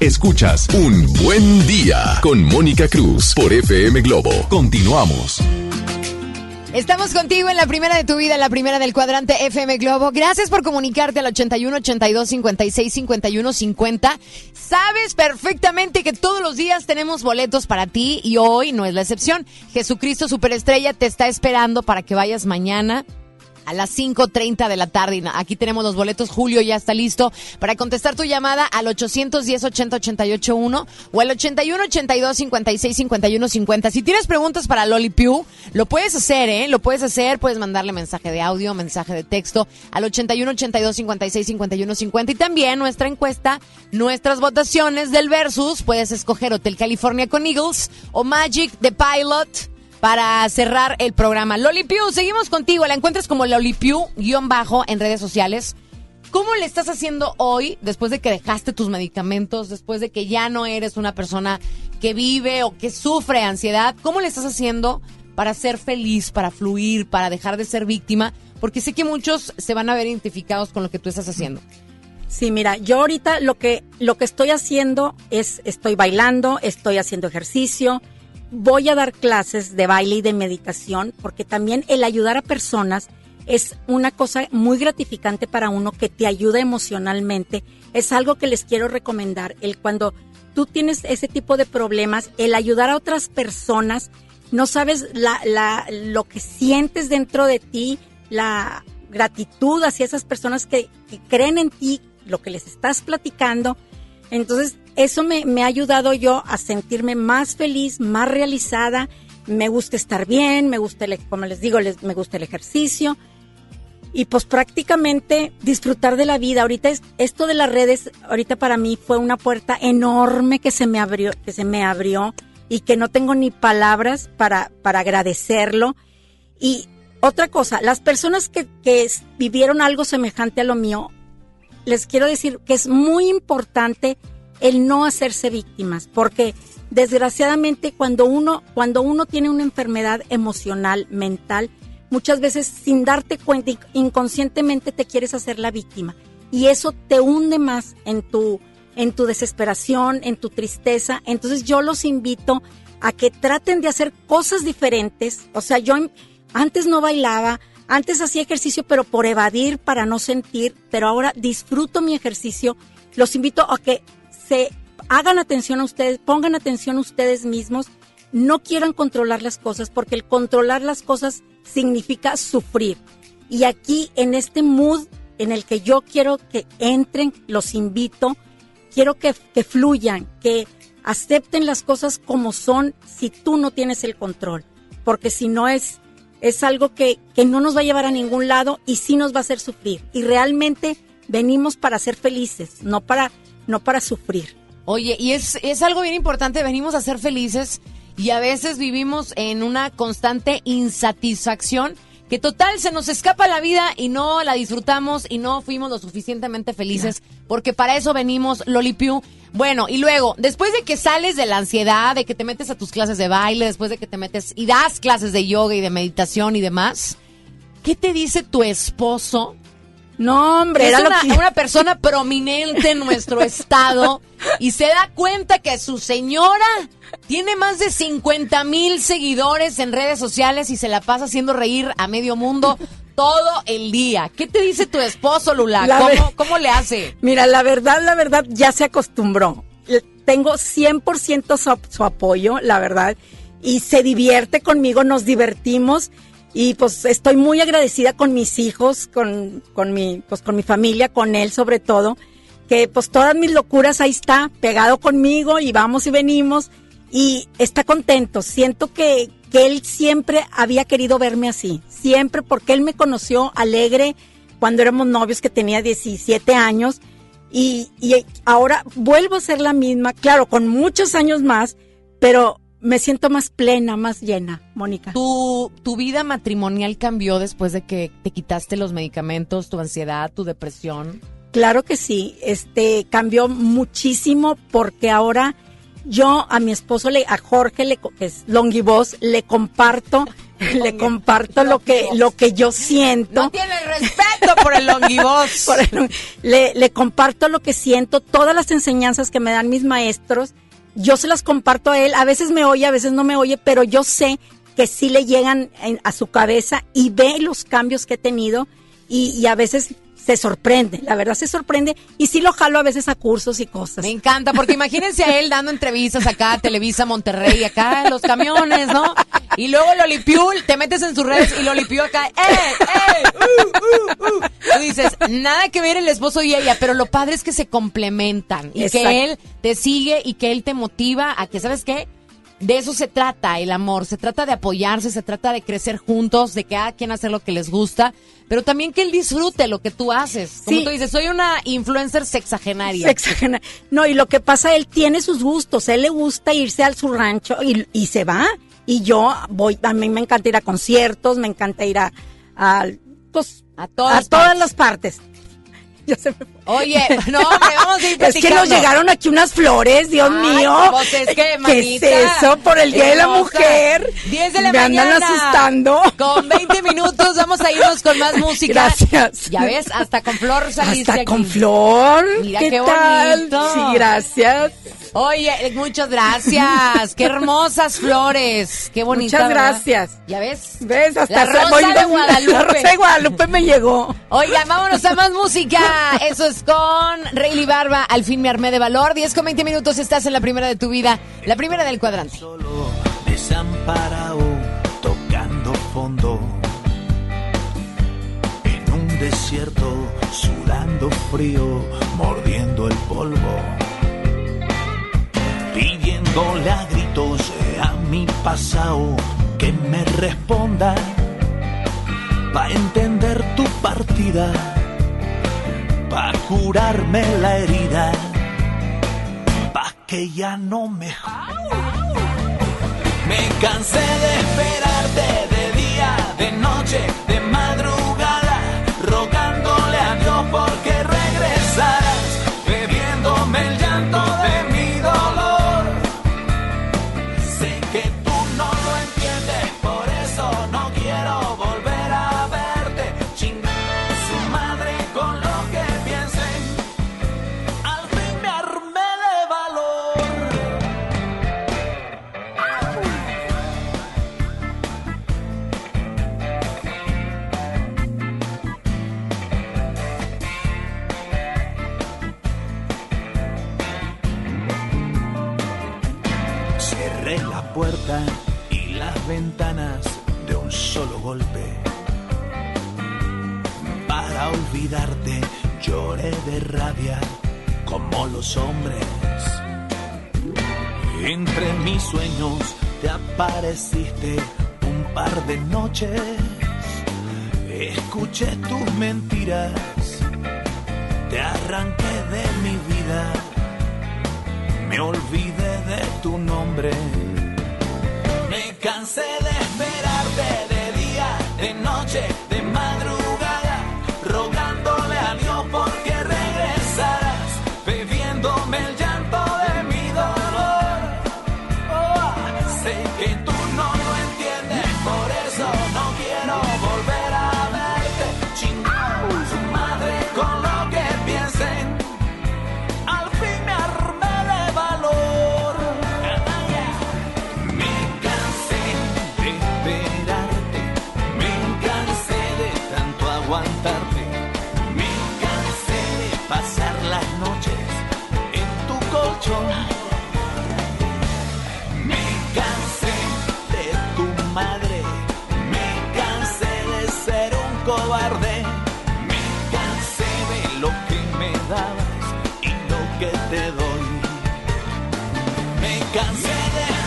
Escuchas Un Buen Día con Mónica Cruz por FM Globo. Continuamos. Estamos contigo en la primera de tu vida, en la primera del cuadrante FM Globo. Gracias por comunicarte al 81 82 56 51 50. Sabes perfectamente que todos los días tenemos boletos para ti y hoy no es la excepción. Jesucristo Superestrella te está esperando para que vayas mañana a las 5.30 de la tarde. Aquí tenemos los boletos. Julio ya está listo para contestar tu llamada al 810 80 88 1 o al 81 82 56 51 50. Si tienes preguntas para Loli Piu, lo puedes hacer, ¿eh? Lo puedes hacer. Puedes mandarle mensaje de audio, mensaje de texto al 81 82 56 51 50. Y también nuestra encuesta, nuestras votaciones del Versus. Puedes escoger Hotel California con Eagles o Magic the Pilot para cerrar el programa. Loli Piu, seguimos contigo. La encuentras como Loli Piu, guion bajo, en redes sociales. ¿Cómo le estás haciendo hoy, después de que dejaste tus medicamentos, después de que ya no eres una persona que vive o que sufre ansiedad? ¿Cómo le estás haciendo para ser feliz, para fluir, para dejar de ser víctima? Porque sé que muchos se van a ver identificados con lo que tú estás haciendo. Sí, mira, yo ahorita lo que lo que estoy haciendo es estoy bailando, estoy haciendo ejercicio, voy a dar clases de baile y de meditación porque también el ayudar a personas es una cosa muy gratificante para uno que te ayuda emocionalmente. Es algo que les quiero recomendar. El cuando tú tienes ese tipo de problemas, el ayudar a otras personas, no sabes la, la, lo que sientes dentro de ti, la gratitud hacia esas personas que, que creen en ti, lo que les estás platicando. Entonces, eso me, me ha ayudado yo a sentirme más feliz, más realizada. Me gusta estar bien, me gusta, el, como les digo, les, me gusta el ejercicio. Y pues prácticamente disfrutar de la vida. Ahorita es, esto de las redes, ahorita para mí fue una puerta enorme que se me abrió, que se me abrió y que no tengo ni palabras para, para agradecerlo. Y otra cosa, las personas que, vivieron algo semejante a lo mío, les quiero decir que es muy importante el no hacerse víctimas, porque desgraciadamente cuando uno, cuando uno tiene una enfermedad emocional, mental, muchas veces sin darte cuenta, inc- inconscientemente te quieres hacer la víctima. Y eso te hunde más en tu, en tu desesperación, en tu tristeza. Entonces yo los invito a que traten de hacer cosas diferentes. O sea, yo antes no bailaba, antes hacía ejercicio, pero por evadir, para no sentir, pero ahora disfruto mi ejercicio. Los invito a que se hagan atención a ustedes, pongan atención a ustedes mismos, no quieran controlar las cosas, porque el controlar las cosas significa sufrir. Y aquí, en este mood en el que yo quiero que entren, los invito, quiero que, que fluyan, que acepten las cosas como son si tú no tienes el control, porque si no es, es algo que, que no nos va a llevar a ningún lado y sí nos va a hacer sufrir. Y realmente venimos para ser felices, no para, no para sufrir. Oye, y es, es algo bien importante, venimos a ser felices y a veces vivimos en una constante insatisfacción que total se nos escapa la vida y no la disfrutamos y no fuimos lo suficientemente felices porque para eso venimos Lolipiu. Bueno, y luego, después de que sales de la ansiedad, de que te metes a tus clases de baile, después de que te metes y das clases de yoga y de meditación y demás, ¿qué te dice tu esposo? No, hombre, era una, que- una persona prominente en nuestro estado y se da cuenta que su señora tiene más de 50 mil seguidores en redes sociales y se la pasa haciendo reír a medio mundo todo el día. ¿Qué te dice tu esposo, Lula? La ¿Cómo, ver- cómo le hace? Mira, la verdad, la verdad, ya se acostumbró. Tengo 100% su, su apoyo, la verdad, y se divierte conmigo, nos divertimos y pues estoy muy agradecida con mis hijos, con, con mi, pues con mi familia, con él sobre todo, que pues todas mis locuras ahí está, pegado conmigo y vamos y venimos. Y está contento. Siento que, que él siempre había querido verme así, siempre porque él me conoció alegre cuando éramos novios que tenía 17 años. Y, y ahora vuelvo a ser la misma, claro, con muchos años más, pero me siento más plena, más llena, Mónica. ¿Tu, ¿Tu vida matrimonial cambió después de que te quitaste los medicamentos, tu ansiedad, tu depresión? Claro que sí, este cambió muchísimo porque ahora yo a mi esposo le a Jorge le que es Longivoz le comparto le comparto lo que lo que yo siento. No tiene respeto por el longivoz. Le, le comparto lo que siento, todas las enseñanzas que me dan mis maestros, yo se las comparto a él, a veces me oye, a veces no me oye, pero yo sé que sí le llegan a su cabeza y ve los cambios que he tenido y, y a veces se sorprende, la verdad se sorprende y sí lo jalo a veces a cursos y cosas. Me encanta, porque imagínense a él dando entrevistas acá a Televisa Monterrey, acá en los camiones, ¿no? Y luego Lolipiul, te metes en sus redes y Lolipiul acá, ¡eh, eh! Uh, uh, uh. Tú dices, nada que ver el esposo y ella, pero lo padre es que se complementan y Exacto. que él te sigue y que él te motiva a que, ¿sabes qué? De eso se trata el amor, se trata de apoyarse, se trata de crecer juntos, de que cada quien hacer lo que les gusta, pero también que él disfrute lo que tú haces. Como Sí. tú dices, soy una influencer sexagenaria. Sexagena- No, y lo que pasa, él tiene sus gustos, él le gusta irse al su rancho y, y se va. Y yo voy, a mí me encanta ir a conciertos, me encanta ir a, a, pues, a todas, todas partes. las partes. Ya se me fue. Oye, no, hombre, vamos a ir Es que nos llegaron aquí unas flores, Dios Ay, mío. pues es que, ¿Qué manita, es eso? Por el Día de la. Mujer. 10 de la me mañana. andan asustando. Con 20 minutos vamos a irnos con más música. Gracias. Ya ves, hasta con flor saliste Hasta aquí. con flor. Mira ¿Qué, qué tal? bonito. Sí, gracias. Oye, muchas gracias. Qué hermosas flores. Qué bonita. Muchas ¿verdad? gracias. ¿Ya ves? ¿Ves? Hasta La rosa de Guadalupe. La rosa de Guadalupe me llegó. Oigan, vámonos a más música. Eso es con Rayleigh Barba. Al fin me armé de valor. 10 con 20 minutos estás en la primera de tu vida. La primera del cuadrante. desamparado, tocando fondo. En un desierto, sudando frío, mordiendo el polvo. Pidiéndole a gritos a mi pasado que me responda. Pa' entender tu partida, pa' curarme la herida, pa' que ya no me me cansé de esperarte hombres. Entre mis sueños te apareciste un par de noches. Escuché tus mentiras, te arranqué de mi vida me olvidé de tu nombre. Me cansé de esperarte te doy. Me cansé de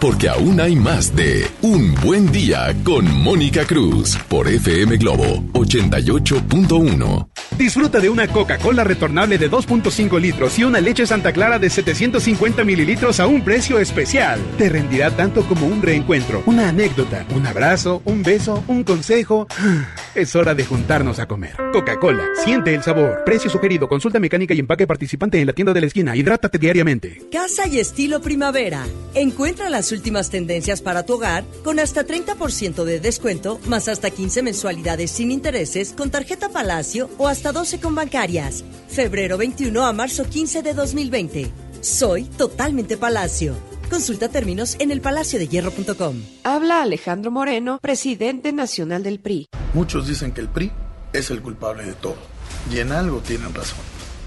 Porque aún hay más de Un Buen Día con Mónica Cruz por FM Globo 88.1. Disfruta de una Coca-Cola retornable de 2.5 litros y una leche Santa Clara de 750 mililitros a un precio especial. Te rendirá tanto como un reencuentro, una anécdota, un abrazo, un beso, un consejo. Es hora de juntarnos a comer. Coca-Cola, siente el sabor. Precio sugerido, consulta mecánica y empaque participante en la tienda de la esquina. Hidrátate diariamente. Casa y estilo primavera. Encuentra las últimas tendencias para tu hogar con hasta 30% de descuento, más hasta 15 mensualidades sin intereses con tarjeta Palacio o hasta 12 con bancarias. Febrero 21 a marzo 15 de 2020. Soy totalmente Palacio. Consulta términos en elpalaciodehierro.com. Habla Alejandro Moreno, presidente nacional del PRI. Muchos dicen que el PRI es el culpable de todo. Y en algo tienen razón.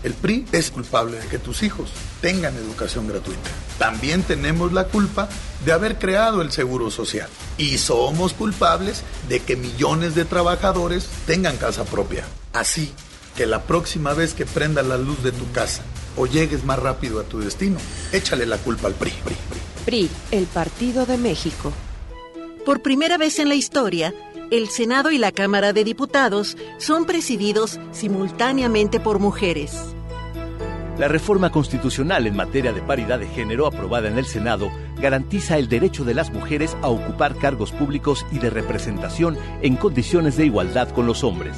El PRI es culpable de que tus hijos tengan educación gratuita. También tenemos la culpa de haber creado el Seguro Social. Y somos culpables de que millones de trabajadores tengan casa propia. Así que la próxima vez que prenda la luz de tu casa o llegues más rápido a tu destino, échale la culpa al PRI. PRI, PRI. PRI, el Partido de México. Por primera vez en la historia, el Senado y la Cámara de Diputados son presididos simultáneamente por mujeres. La reforma constitucional en materia de paridad de género aprobada en el Senado garantiza el derecho de las mujeres a ocupar cargos públicos y de representación en condiciones de igualdad con los hombres.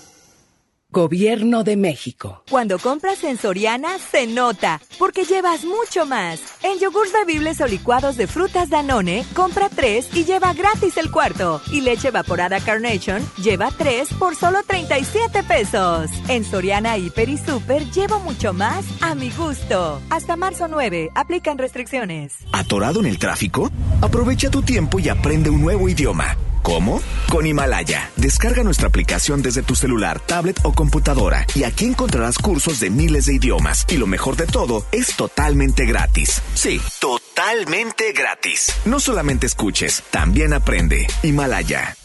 Gobierno de México. Cuando compras en Soriana, se nota, porque llevas mucho más. En yogurts bebibles o licuados de frutas Danone, compra tres y lleva gratis el cuarto. Y leche evaporada Carnation, lleva tres por solo 37 pesos. En Soriana, Hiper y Super, llevo mucho más a mi gusto. Hasta marzo 9, aplican restricciones. ¿Atorado en el tráfico? Aprovecha tu tiempo y aprende un nuevo idioma. ¿Cómo? Con Himalaya. Descarga nuestra aplicación desde tu celular, tablet o computadora y aquí encontrarás cursos de miles de idiomas. Y lo mejor de todo, es totalmente gratis. Sí, totalmente gratis. No solamente escuches, también aprende. Himalaya.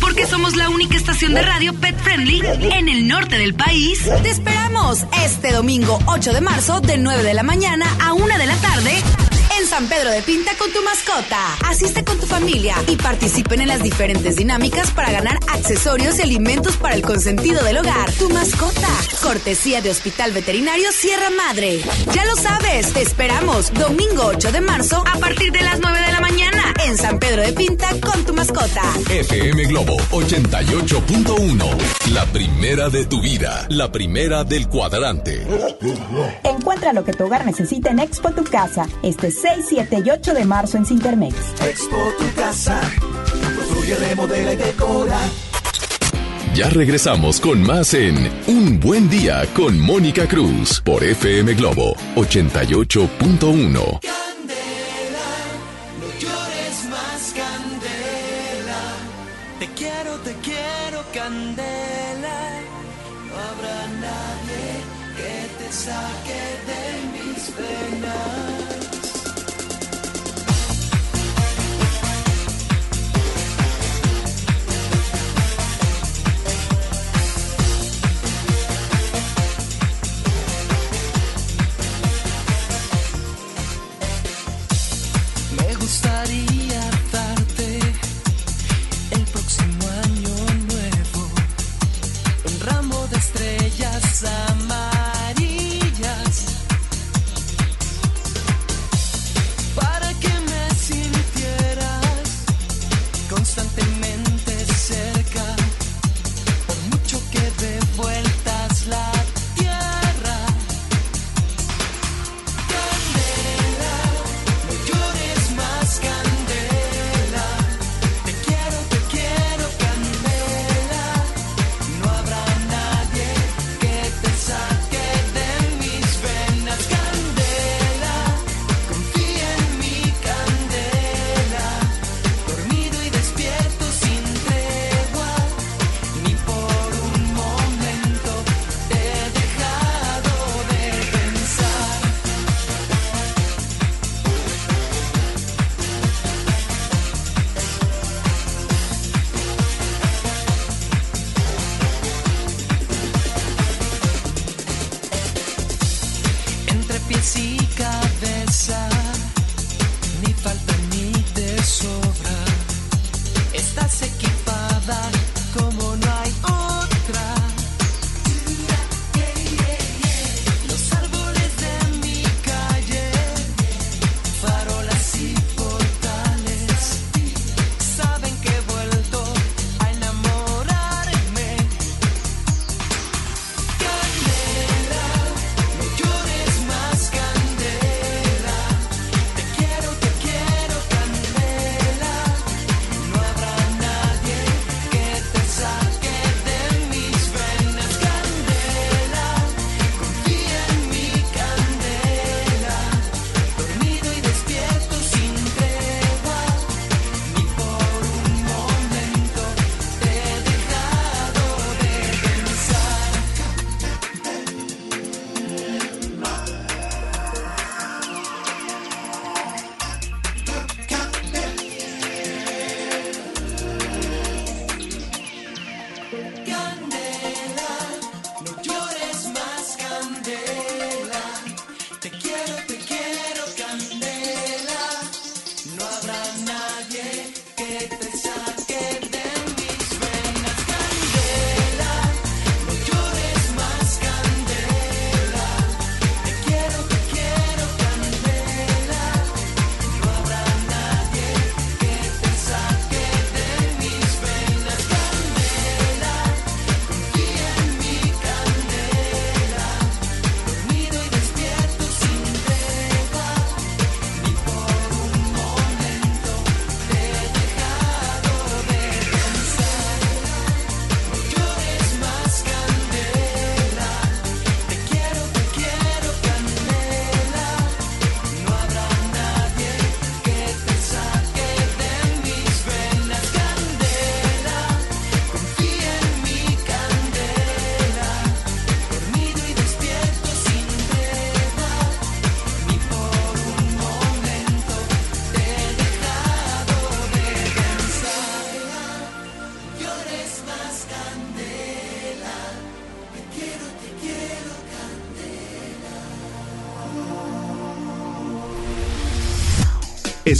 Porque somos la única estación de radio pet friendly en el norte del país. Te esperamos este domingo 8 de marzo de 9 de la mañana a 1 de la tarde San Pedro de Pinta con tu mascota. Asiste con tu familia y participen en las diferentes dinámicas para ganar accesorios y alimentos para el consentido del hogar. Tu mascota. Cortesía de Hospital Veterinario Sierra Madre. Ya lo sabes, te esperamos domingo 8 de marzo a partir de las 9 de la mañana en San Pedro de Pinta con tu mascota. FM Globo 88.1. La primera de tu vida. La primera del cuadrante. Encuentra lo que tu hogar necesita en Expo Tu Casa, este 6, 7 y 8 de marzo en Cintermex. Expo tu casa. Construye, remodela y decora. Ya regresamos con más en Un Buen Día con Mónica Cruz por FM Globo 88.1.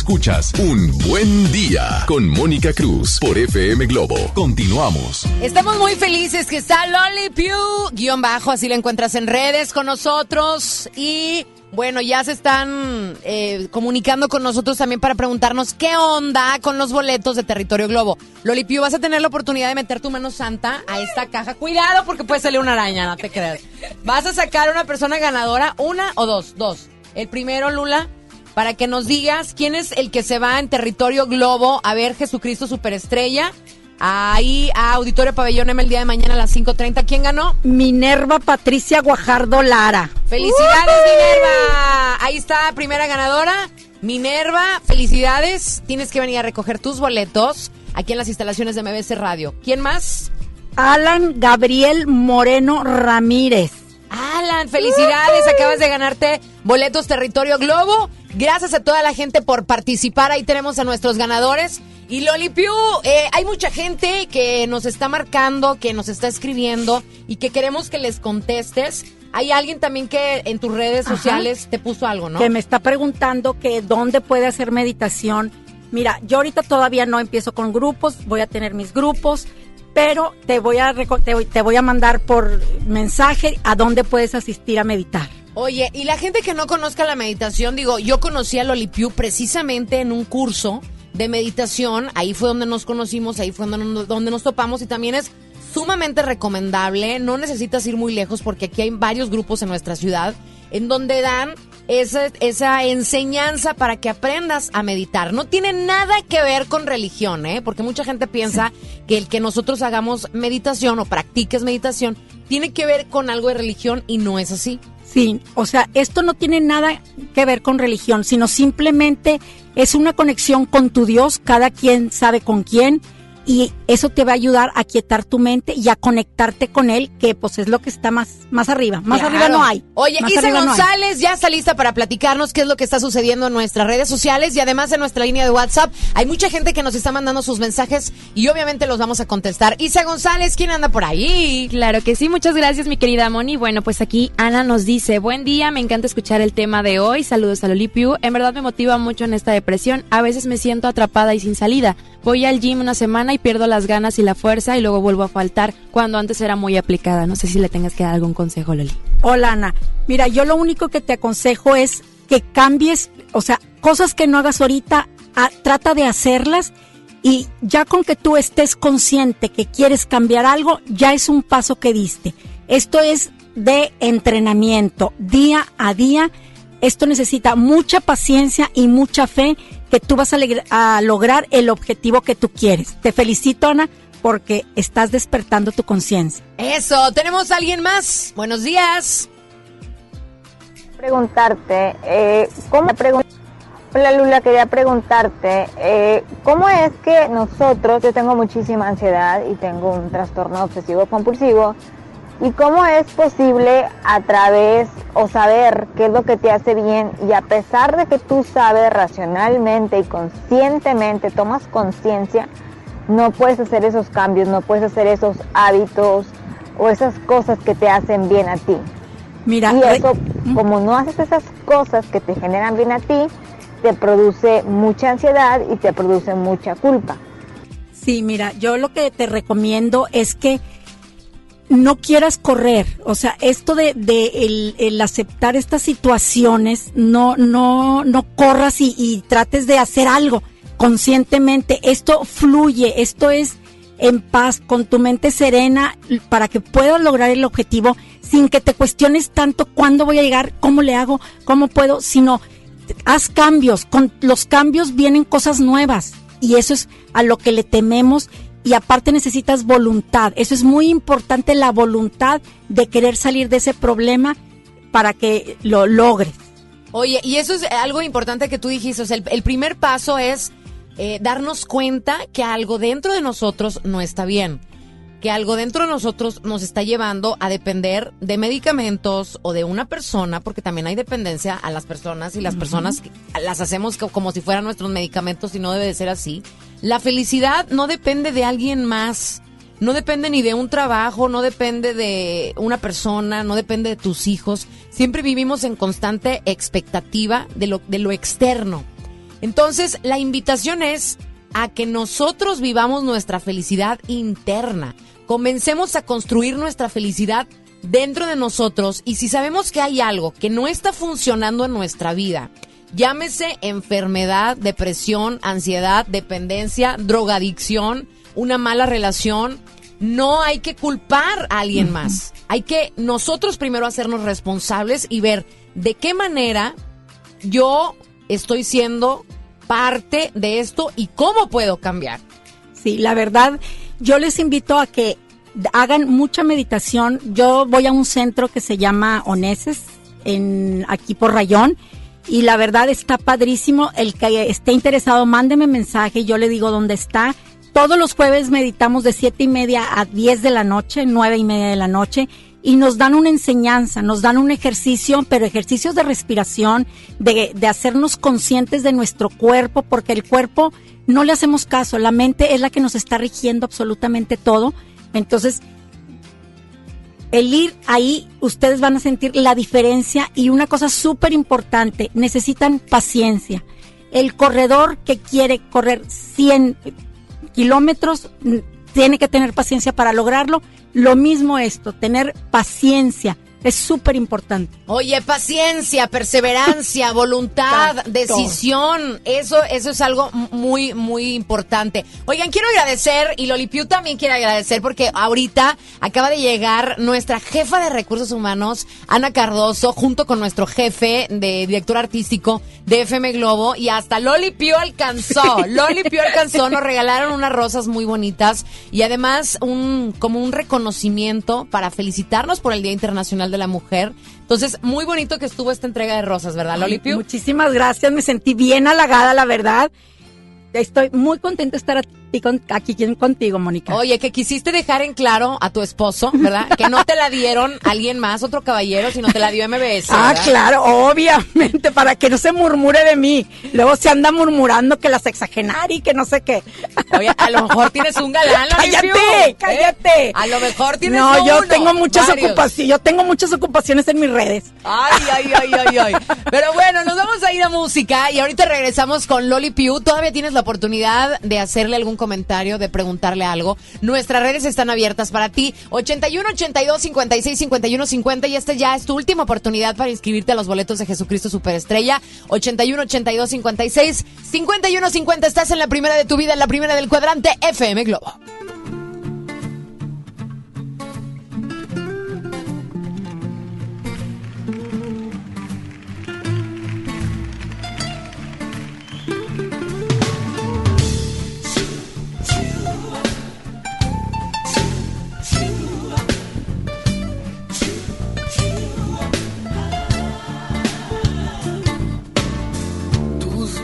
Escuchas Un Buen Día con Mónica Cruz por FM Globo. Continuamos. Estamos muy felices que está Loli Pew, guion bajo, así la encuentras en redes con nosotros. Y bueno, ya se están eh, comunicando con nosotros también para preguntarnos qué onda con los boletos de Territorio Globo. Loli Pew, vas a tener la oportunidad de meter tu mano santa a esta caja. Cuidado porque puede salir una araña, no te creas. Vas a sacar una persona ganadora, una o dos, dos. El primero, Lula, para que nos digas quién es el que se va en territorio globo a ver Jesucristo Superestrella. Ahí a Auditorio Pabellón M el día de mañana a las 5.30. ¿Quién ganó? Minerva Patricia Guajardo Lara. ¡Felicidades, Minerva! Ahí está, primera ganadora. Minerva, felicidades. Tienes que venir a recoger tus boletos aquí en las instalaciones de MBC Radio. ¿Quién más? Alan Gabriel Moreno Ramírez. Alan, felicidades. Acabas de ganarte boletos Territorio Globo. Gracias a toda la gente por participar. Ahí tenemos a nuestros ganadores. Y Loli Piu, eh, hay mucha gente que nos está marcando, que nos está escribiendo y que queremos que les contestes. Hay alguien también que en tus redes Ajá. sociales te puso algo, ¿no? que me está preguntando que dónde puede hacer meditación. Mira, yo ahorita todavía no empiezo con grupos, voy a tener mis grupos, pero te voy a reco- te voy, te voy a mandar por mensaje a dónde puedes asistir a meditar. Oye, y la gente que no conozca la meditación, digo, yo conocí a Loli Piu precisamente en un curso de meditación, ahí fue donde nos conocimos, ahí fue donde donde nos topamos y también es sumamente recomendable, no necesitas ir muy lejos porque aquí hay varios grupos en nuestra ciudad en donde dan esa, esa enseñanza para que aprendas a meditar. No tiene nada que ver con religión, ¿eh? Porque mucha gente piensa que el que nosotros hagamos meditación o practiques meditación tiene que ver con algo de religión y no es así. Sí, o sea, esto no tiene nada que ver con religión, sino simplemente es una conexión con tu Dios, cada quien sabe con quién, y eso te va a ayudar a quietar tu mente y a conectarte con Él, que pues es lo que está más, más arriba. Más Claro. arriba no hay. Oye, Más Isa no. González ya está lista para platicarnos qué es lo que está sucediendo en nuestras redes sociales y además en nuestra línea de WhatsApp. Hay mucha gente que nos está mandando sus mensajes y obviamente los vamos a contestar. Isa González, ¿quién anda por ahí? Claro que sí, muchas gracias mi querida Moni. Bueno, pues aquí Ana nos dice, buen día, me encanta escuchar el tema de hoy, saludos a Lolipiu, en verdad me motiva mucho en esta depresión, a veces me siento atrapada y sin salida, voy al gym una semana y pierdo las ganas y la fuerza y luego vuelvo a faltar cuando antes era muy aplicada, no sé si le tengas que dar algún consejo Loli. Hola Ana, mira, yo lo único que te aconsejo es que cambies, o sea, cosas que no hagas ahorita, ah, trata de hacerlas y ya con que tú estés consciente que quieres cambiar algo, ya es un paso que diste. Esto es de entrenamiento, día a día. Esto necesita mucha paciencia y mucha fe que tú vas a, a lograr el objetivo que tú quieres. Te felicito, Ana, porque estás despertando tu conciencia. Eso, ¿tenemos a alguien más? Buenos días. preguntarte, eh, ¿cómo pregun- Hola Lula, quería preguntarte, eh, ¿cómo es que nosotros, yo tengo muchísima ansiedad y tengo un trastorno obsesivo compulsivo, y cómo es posible a través o saber qué es lo que te hace bien y a pesar de que tú sabes racionalmente y conscientemente, tomas conciencia, no puedes hacer esos cambios, no puedes hacer esos hábitos o esas cosas que te hacen bien a ti? Mira, y re- eso, como no haces esas cosas que te generan bien a ti, te produce mucha ansiedad y te produce mucha culpa. Sí, mira, yo lo que te recomiendo es que no quieras correr, o sea, esto de, de el, el aceptar estas situaciones, no, no, no corras y, y trates de hacer algo conscientemente. Esto fluye, esto es en paz, con tu mente serena, para que puedas lograr el objetivo sin que te cuestiones tanto cuándo voy a llegar, cómo le hago, cómo puedo, sino haz cambios. Con los cambios vienen cosas nuevas y eso es a lo que le tememos y aparte necesitas voluntad. Eso es muy importante, la voluntad de querer salir de ese problema para que lo logres. Oye, y eso es algo importante que tú dijiste. O sea, el, el primer paso es eh, darnos cuenta que algo dentro de nosotros no está bien. Que algo dentro de nosotros nos está llevando a depender de medicamentos o de una persona, porque también hay dependencia a las personas y las personas las hacemos co- como si fueran nuestros medicamentos y no debe de ser así. La felicidad no depende de alguien más. No depende ni de un trabajo, no depende de una persona, no depende de tus hijos. Siempre vivimos en constante expectativa de lo, externo. Entonces, la invitación es a que nosotros vivamos nuestra felicidad interna. Comencemos a construir nuestra felicidad dentro de nosotros y si sabemos que hay algo que no está funcionando en nuestra vida, llámese enfermedad, depresión, ansiedad, dependencia, drogadicción, una mala relación, no hay que culpar a alguien más. Hay que nosotros primero hacernos responsables y ver de qué manera yo estoy siendo parte de esto y cómo puedo cambiar. Sí, la verdad, yo les invito a que hagan mucha meditación. Yo voy a un centro que se llama Oneses, en, aquí por Rayón, y la verdad está padrísimo. El que esté interesado, mándeme mensaje, yo le digo dónde está. Todos los jueves meditamos de siete y media a 10 de la noche, nueve y media de la noche, y nos dan una enseñanza, nos dan un ejercicio, pero ejercicios de respiración, de, de hacernos conscientes de nuestro cuerpo, porque el cuerpo no le hacemos caso, la mente es la que nos está rigiendo absolutamente todo. Entonces, el ir ahí, ustedes van a sentir la diferencia y una cosa súper importante, necesitan paciencia. El corredor que quiere correr 100 kilómetros mm, tiene que tener paciencia para lograrlo. Lo mismo esto, tener paciencia. Es súper importante. Oye, paciencia, perseverancia, voluntad, Exacto. decisión, eso, eso es algo muy, muy importante. Oigan, quiero agradecer, y Lolipiu también quiere agradecer, porque ahorita acaba de llegar nuestra jefa de recursos humanos, Ana Cardoso, junto con nuestro jefe de director artístico de FM Globo, y hasta Lolipiu alcanzó, Lolipiu alcanzó, nos regalaron unas rosas muy bonitas, y además un, como un reconocimiento para felicitarnos por el Día Internacional de la Mujer. Entonces, muy bonito que estuvo esta entrega de rosas, ¿verdad, Loli Piu? Muchísimas gracias, me sentí bien halagada, la verdad. Estoy muy contenta de estar aquí, con- aquí contigo, Mónica. Oye, que quisiste dejar en claro a tu esposo, ¿verdad? Que no te la dieron alguien más, otro caballero, sino te la dio MBS. Ah, ¿verdad? claro, obviamente, para que no se murmure de mí. Luego se anda murmurando que las sexagenarias y que no sé qué. Oye, a lo mejor tienes un galán, Cállate, ¿eh? cállate. A lo mejor tienes No, no yo uno, tengo muchas varios. ocupaciones, yo tengo muchas ocupaciones en mis redes. Ay, ay, ay, ay, ay. Pero bueno, nos vamos a ir a música y ahorita regresamos con Loli Piu. Todavía tienes la oportunidad de hacerle algún comentario, de preguntarle algo. Nuestras redes están abiertas para ti. 81 82 56 51 50 y esta ya es tu última oportunidad para inscribirte a los boletos de Jesucristo Superestrella. 81 82 56 51 50. Estás en la primera de tu vida, en la primera del cuadrante FM Globo.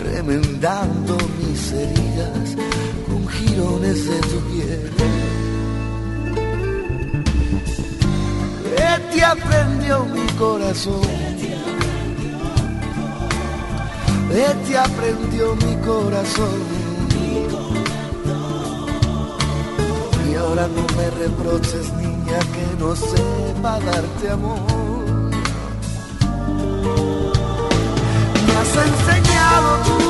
remendando mis heridas con jirones de tu piel. ¿Qué te aprendió mi corazón? ¿Qué te aprendió mi corazón? Y ahora no me reproches, niña, que no sepa darte amor. Enseñado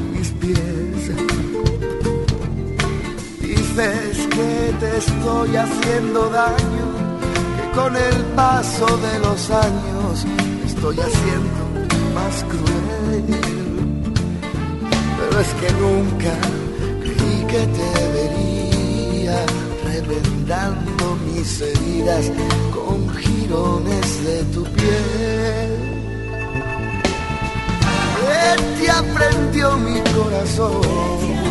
te estoy haciendo daño, que con el paso de los años estoy haciendo más cruel. Pero es que nunca creí que te vería reventando mis heridas con jirones de tu piel. ¿Qué te aprendió mi corazón?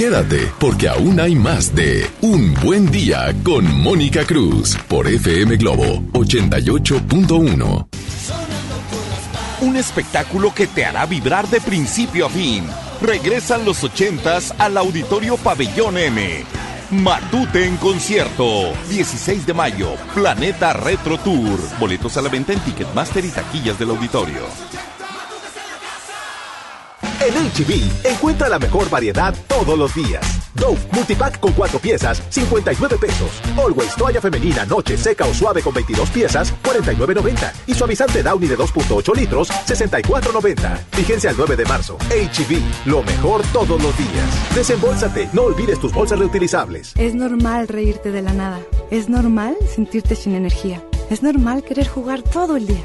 Quédate, porque aún hay más de Un Buen Día con Mónica Cruz por FM Globo 88.1. Un espectáculo que te hará vibrar de principio a fin. Regresan los ochentas al Auditorio Pabellón M. Matute en concierto. 16 de mayo. Planeta Retro Tour. Boletos a la venta en Ticketmaster y taquillas del auditorio. En HB, encuentra la mejor variedad todos los días. Dove Multipack con 4 piezas, 59 pesos. Always toalla femenina, noche seca o suave con 22 piezas, 49.90. Y suavizante Downy de 2.8 litros, 64.90. Fíjense al 9 de marzo. HB, lo mejor todos los días. Desembolsate, no olvides tus bolsas reutilizables. Es normal reírte de la nada. Es normal sentirte sin energía. Es normal querer jugar todo el día.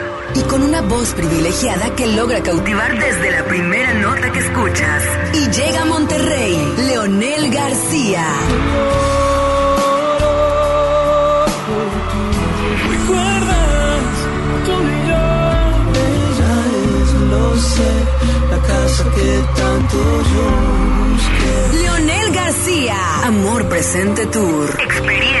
y con una voz privilegiada que logra cautivar desde la primera nota que escuchas. Y llega a Monterrey, Leonel García. ¿Recuerdas? Tú y yo, ella es, lo sé, la casa que tanto yo busqué. Leonel García, Amor Presente Tour. Experiencia 360.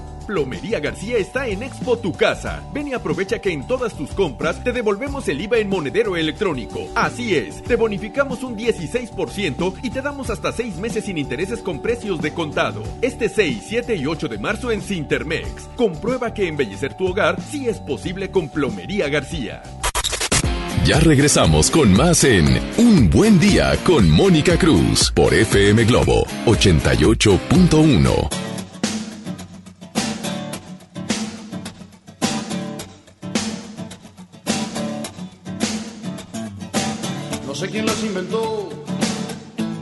Plomería García está en Expo Tu Casa. Ven y aprovecha que en todas tus compras te devolvemos el IVA en monedero electrónico. Así es, te bonificamos un 16% y te damos hasta 6 meses sin intereses con precios de contado. Este 6, 7 y 8 de marzo en Cintermex. Comprueba que embellecer tu hogar sí es posible con Plomería García. Ya regresamos con más en Un Buen Día con Mónica Cruz por FM Globo 88.1.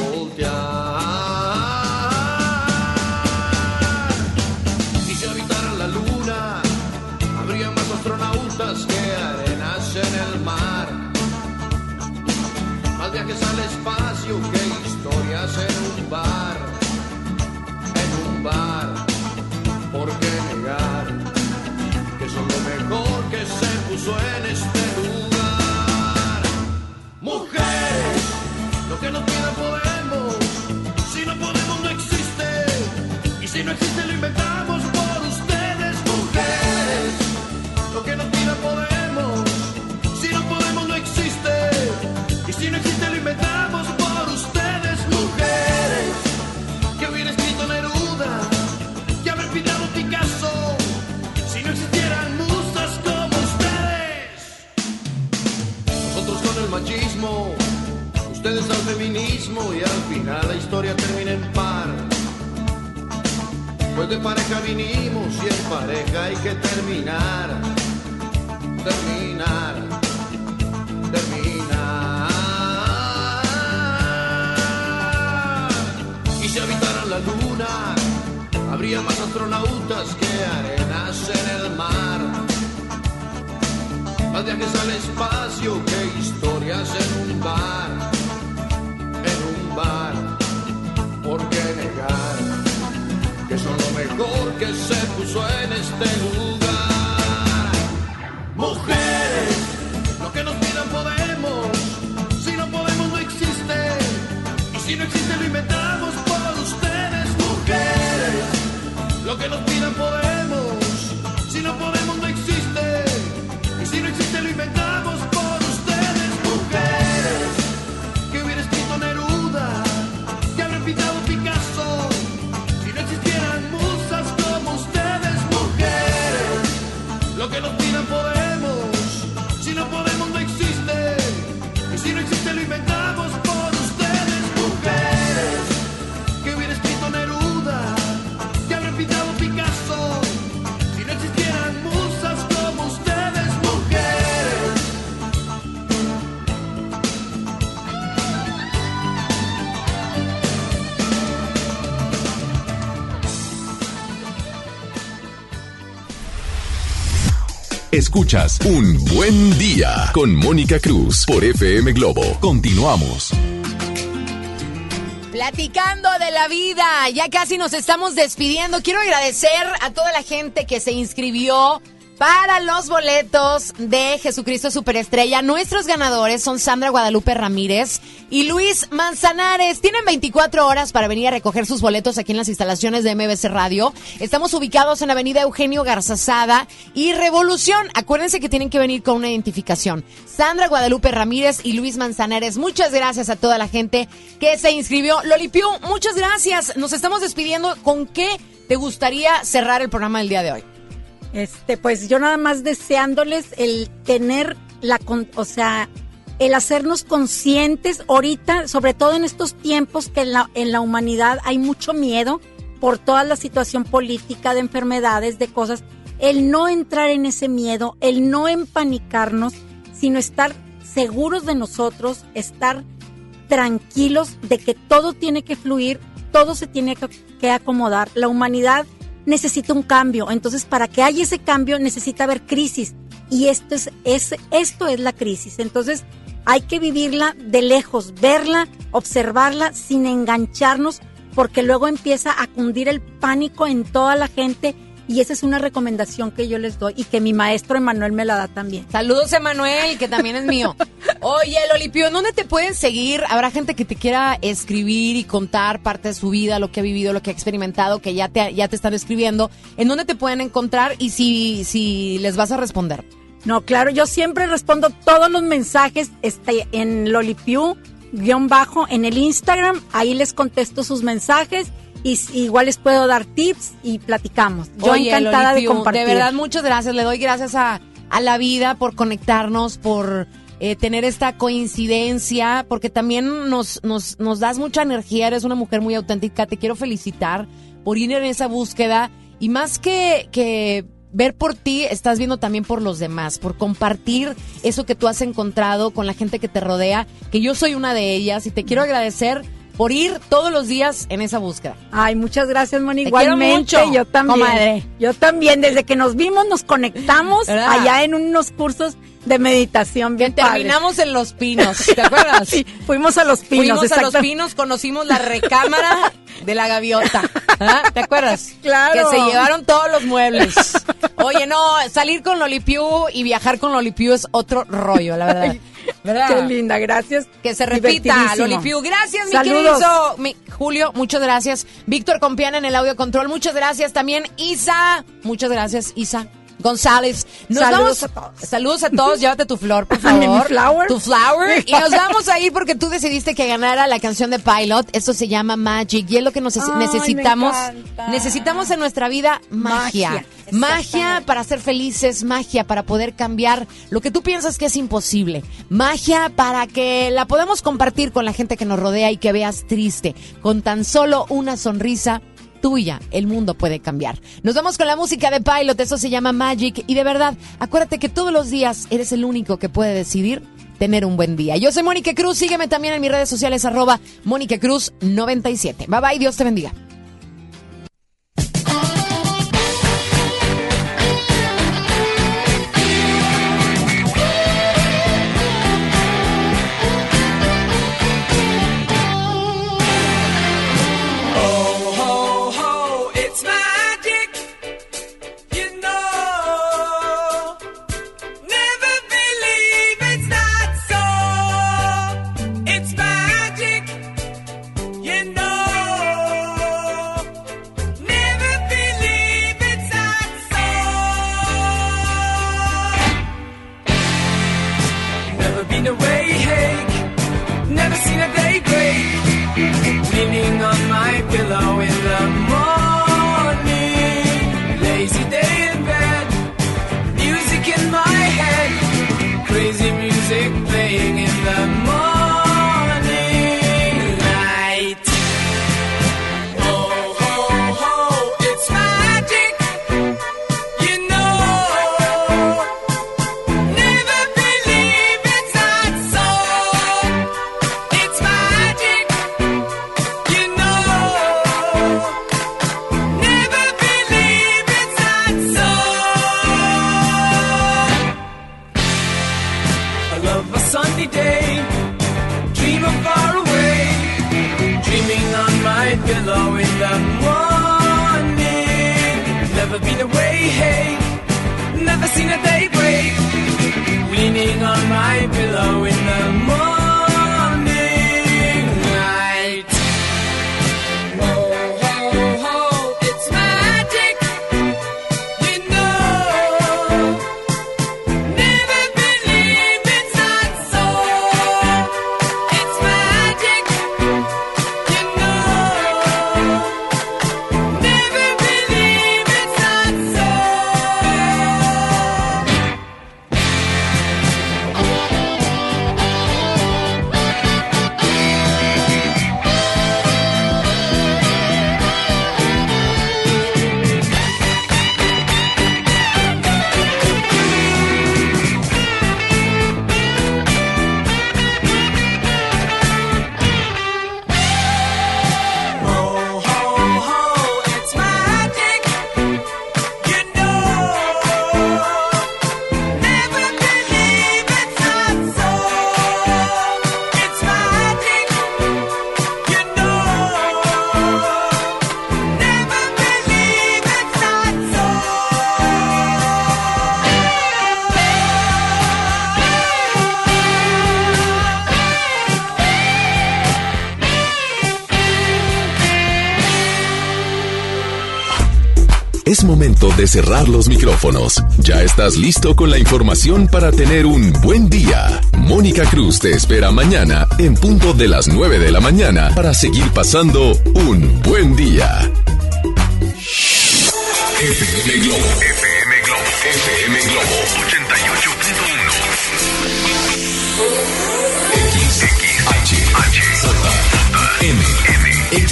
voltear. Y si habitaran la luna, habría más astronautas que arenas en el mar. Más viajes al espacio que historias en un bar. En un bar, ¿por qué negar que son lo mejor que se puso en este si no existe, lo inventamos por ustedes, mujeres. Lo que no quiera podemos. Si no podemos, no existe. Y si no existe, lo inventamos por ustedes, mujeres. Que hubiera escrito Neruda. Que haber pintado Picasso. Si no existieran musas como ustedes. Nosotros con el machismo ustedes al feminismo y al final la historia termina en par. Pues de pareja vinimos y en pareja hay que terminar, terminar, terminar. Y si habitaran la luna, habría más astronautas que arenas en el mar. Más viajes al espacio que historias en un bar en un bar. ¿Por qué negar que son lo mejor que se puso en este lugar? Mujeres, lo que nos pidan podemos. Si no podemos, no existe. Y si no existe, lo inventamos Escuchas Un Buen Día con Mónica Cruz por FM Globo. Continuamos. Platicando de la vida, ya casi nos estamos despidiendo. Quiero agradecer a toda la gente que se inscribió para los boletos de Jesucristo Superestrella. Nuestros ganadores son Sandra Guadalupe Ramírez y Luis Manzanares. Tienen 24 horas para venir a recoger sus boletos aquí en las instalaciones de MBC Radio. Estamos ubicados en Avenida Eugenio Garzazada y Revolución. Acuérdense que tienen que venir con una identificación. Sandra Guadalupe Ramírez y Luis Manzanares. Muchas gracias a toda la gente que se inscribió. Lolipiu, muchas gracias. Nos estamos despidiendo. ¿Con qué te gustaría cerrar el programa del día de hoy? Este, pues yo nada más deseándoles el tener la, o sea, el hacernos conscientes ahorita, sobre todo en estos tiempos que en la, en la humanidad hay mucho miedo por toda la situación política, de enfermedades, de cosas, el no entrar en ese miedo, el no empanicarnos, sino estar seguros de nosotros, estar tranquilos de que todo tiene que fluir, todo se tiene que acomodar. La humanidad necesita un cambio, entonces para que haya ese cambio necesita haber crisis y esto es, es esto es la crisis. Entonces hay que vivirla de lejos, verla, observarla sin engancharnos porque luego empieza a cundir el pánico en toda la gente y esa es una recomendación que yo les doy y que mi maestro Emanuel me la da también. Saludos, Emanuel, que también es mío. Oye, Lolipio, ¿en dónde te pueden seguir? Habrá gente que te quiera escribir y contar parte de su vida, lo que ha vivido, lo que ha experimentado, que ya te, ya te están escribiendo. ¿En dónde te pueden encontrar y si, si les vas a responder? No, claro, yo siempre respondo todos los mensajes este, en Lolipiu, guion bajo, en el Instagram, ahí les contesto sus mensajes y igual les puedo dar tips y platicamos. Yo Oye, encantada de compartir. De verdad, muchas gracias. Le doy gracias a, a la vida por conectarnos, por eh, tener esta coincidencia, porque también nos, nos, nos das mucha energía. Eres una mujer muy auténtica. Te quiero felicitar por ir en esa búsqueda. Y más que, que ver por ti, estás viendo también por los demás, por compartir eso que tú has encontrado con la gente que te rodea, que yo soy una de ellas y te quiero agradecer por ir todos los días en esa búsqueda. Ay, muchas gracias, Moni. Te Igualmente, mucho, yo también. comadre. Yo también, desde que nos vimos, nos conectamos ¿Verdad? allá en unos cursos de meditación bien padres. Terminamos en Los Pinos, ¿te acuerdas? Sí, fuimos a Los Pinos. Fuimos a Los. Pinos, conocimos la recámara de la gaviota. ¿ah? ¿Te acuerdas? Claro. Que se llevaron todos los muebles. Oye, no, salir con Lolipiu y viajar con Lolipiu es otro rollo, la verdad. ¿Verdad? Qué linda, gracias. Que se repita. Lolipiu. Gracias, mi Saludos. querido mi- Julio, muchas gracias. Víctor Compiana en el audio control, muchas gracias. También Isa, muchas gracias, Isa. González. Nos Saludos vamos- a todos. Saludos a todos. Llévate tu flor, por favor. flower. Tu flower. Y nos vamos a ir porque tú decidiste que ganara la canción de Pilot. Esto se llama Magic. Y es lo que nos Ay, necesitamos. Necesitamos en nuestra vida magia. Magia, Magia para ser felices, magia para poder cambiar lo que tú piensas que es imposible. Magia para que la podamos compartir con la gente que nos rodea y que veas triste. Con tan solo una sonrisa tuya, el mundo puede cambiar. Nos vamos con la música de Pilot, eso se llama Magic. Y de verdad, acuérdate que todos los días eres el único que puede decidir tener un buen día. Yo soy Mónica Cruz, sígueme también en mis redes sociales, arroba Mónica Cruz 97. Bye bye, Dios te bendiga. Es momento de cerrar los micrófonos. Ya estás listo con la información para tener un buen día. Mónica Cruz te espera mañana en punto de las 9 de la mañana para seguir pasando un buen día. FM Globo. FM Globo. FM Globo. 88.1.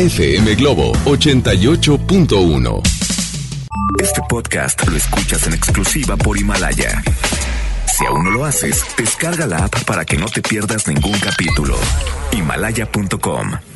FM Globo 88.1. Este podcast lo escuchas en exclusiva por Himalaya. Si aún no lo haces, descarga la app para que no te pierdas ningún capítulo. Himalaya.com